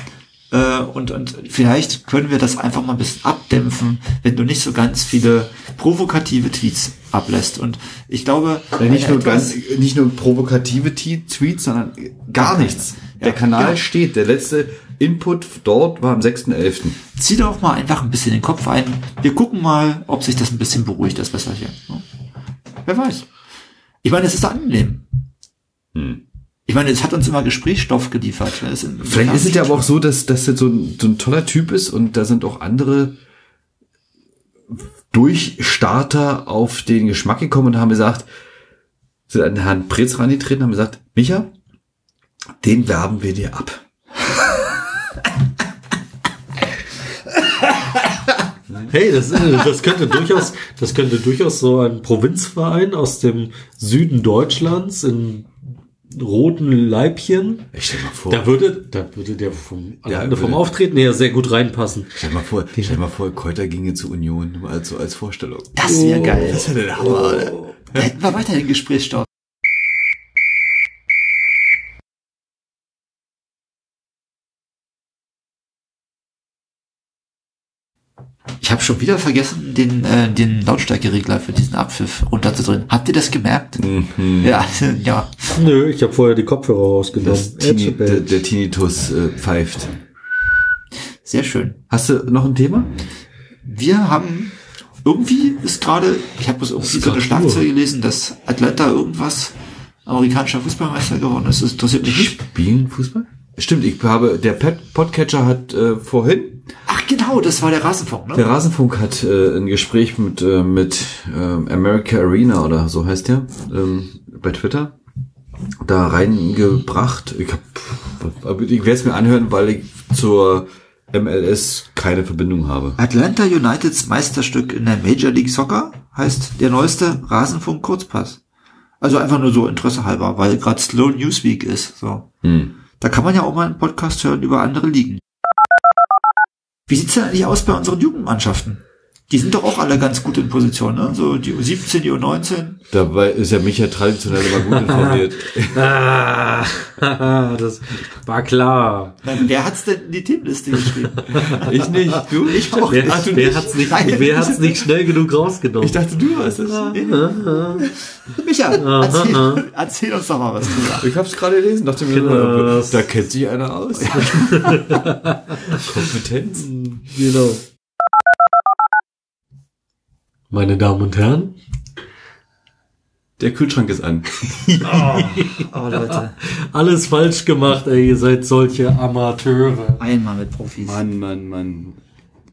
Speaker 1: äh, und, und vielleicht können wir das einfach mal ein bisschen abdämpfen, wenn du nicht so ganz viele provokative Tweets ablässt. Und ich glaube,
Speaker 2: Ja, nicht, nur ganz, nicht nur provokative Tweets, sondern gar nichts. Der
Speaker 1: Ja,
Speaker 2: Kanal
Speaker 1: genau.
Speaker 2: steht. Der letzte Input dort war am 6.11.
Speaker 1: zieh doch mal einfach ein bisschen den Kopf ein. Wir gucken mal, ob sich das ein bisschen beruhigt, das Wässerchen. ne? Wer weiß. Ich meine, es ist angenehm.
Speaker 2: Hm.
Speaker 1: Ich meine, es hat uns immer Gesprächsstoff geliefert. Es in-
Speaker 2: Vielleicht ist es ja aber auch so, dass, dass das so ein, so ein toller Typ ist und da sind auch andere Durchstarter auf den Geschmack gekommen und haben gesagt, sind an Herrn Pretz rangetreten und haben gesagt, Micha, den werben wir dir ab.
Speaker 3: Hey, das, äh, das könnte durchaus, das könnte durchaus so ein Provinzverein aus dem Süden Deutschlands in roten Leibchen.
Speaker 2: Ich stell mal vor,
Speaker 3: Da würde, da würde der vom,
Speaker 2: Ja,
Speaker 3: alleine vom
Speaker 2: würde-
Speaker 3: Auftreten her sehr gut reinpassen.
Speaker 2: stell mal vor, stell mal vor, Keuter ginge zur Union nur als, Vorstellung.
Speaker 1: Das wäre geil.
Speaker 2: Das wäre der Hammer, Alter.
Speaker 1: Da hätten wir weiterhin Gesprächsstoff. Ich habe schon wieder vergessen, den, äh, den Lautstärkeregler für diesen Abpfiff runterzudrehen. Habt ihr das gemerkt?
Speaker 2: Mhm.
Speaker 1: Ja, ja.
Speaker 3: Nö, ich habe vorher die Kopfhörer rausgenommen.
Speaker 2: Das Tini, der, der Tinnitus äh, pfeift.
Speaker 1: Sehr schön.
Speaker 2: Hast du noch ein Thema?
Speaker 1: Wir haben irgendwie ist gerade, ich habe bloß irgendwie so eine Schlagzeile gelesen, dass Atlanta irgendwas amerikanischer Fußballmeister geworden ist. Das interessiert mich nicht.
Speaker 2: Spielen Fußball? Stimmt, ich habe, der Pet Podcatcher hat äh, vorhin,
Speaker 1: Ach genau, das war der Rasenfunk, ne?
Speaker 2: der Rasenfunk hat äh, ein Gespräch mit, äh, mit ähm, America Arena oder so heißt der, ähm, bei Twitter, da reingebracht. Ich, hab, ich werde es mir anhören, weil ich zur MLS keine Verbindung habe.
Speaker 1: Atlanta Uniteds Meisterstück in der Major League Soccer heißt der neueste Rasenfunk Kurzpass. Also einfach nur so Interesse halber, weil gerade Slow Newsweek ist. So.
Speaker 2: Hm.
Speaker 1: Da kann man ja auch mal einen Podcast hören über andere Ligen. Wie sieht's denn eigentlich aus bei unseren Jugendmannschaften? Die sind doch auch alle ganz gut in Position, ne? So die U17, die U19.
Speaker 2: Dabei ist ja Micha traditionell immer gut informiert.
Speaker 3: Ah, das war klar.
Speaker 1: Nein, wer hat's denn in die Teamliste geschrieben?
Speaker 2: ich nicht, du?
Speaker 1: Ich auch
Speaker 3: Wer,
Speaker 1: nicht.
Speaker 3: wer hat's nicht,
Speaker 1: Nein.
Speaker 3: wer hat's nicht schnell genug rausgenommen?
Speaker 2: Ich dachte, du hast es.
Speaker 1: Micha, erzähl, erzähl uns doch mal was drüber.
Speaker 2: Ich hab's gerade gelesen, dachte mir,
Speaker 3: Genau.
Speaker 2: da kennt sich einer aus. Kompetenz.
Speaker 3: Genau. Meine Damen und Herren,
Speaker 2: Der Kühlschrank ist an.
Speaker 1: Oh Leute,
Speaker 3: alles falsch gemacht, ey, ihr seid solche Amateure.
Speaker 1: einmal mit Profis.
Speaker 2: Mann, Mann, Mann.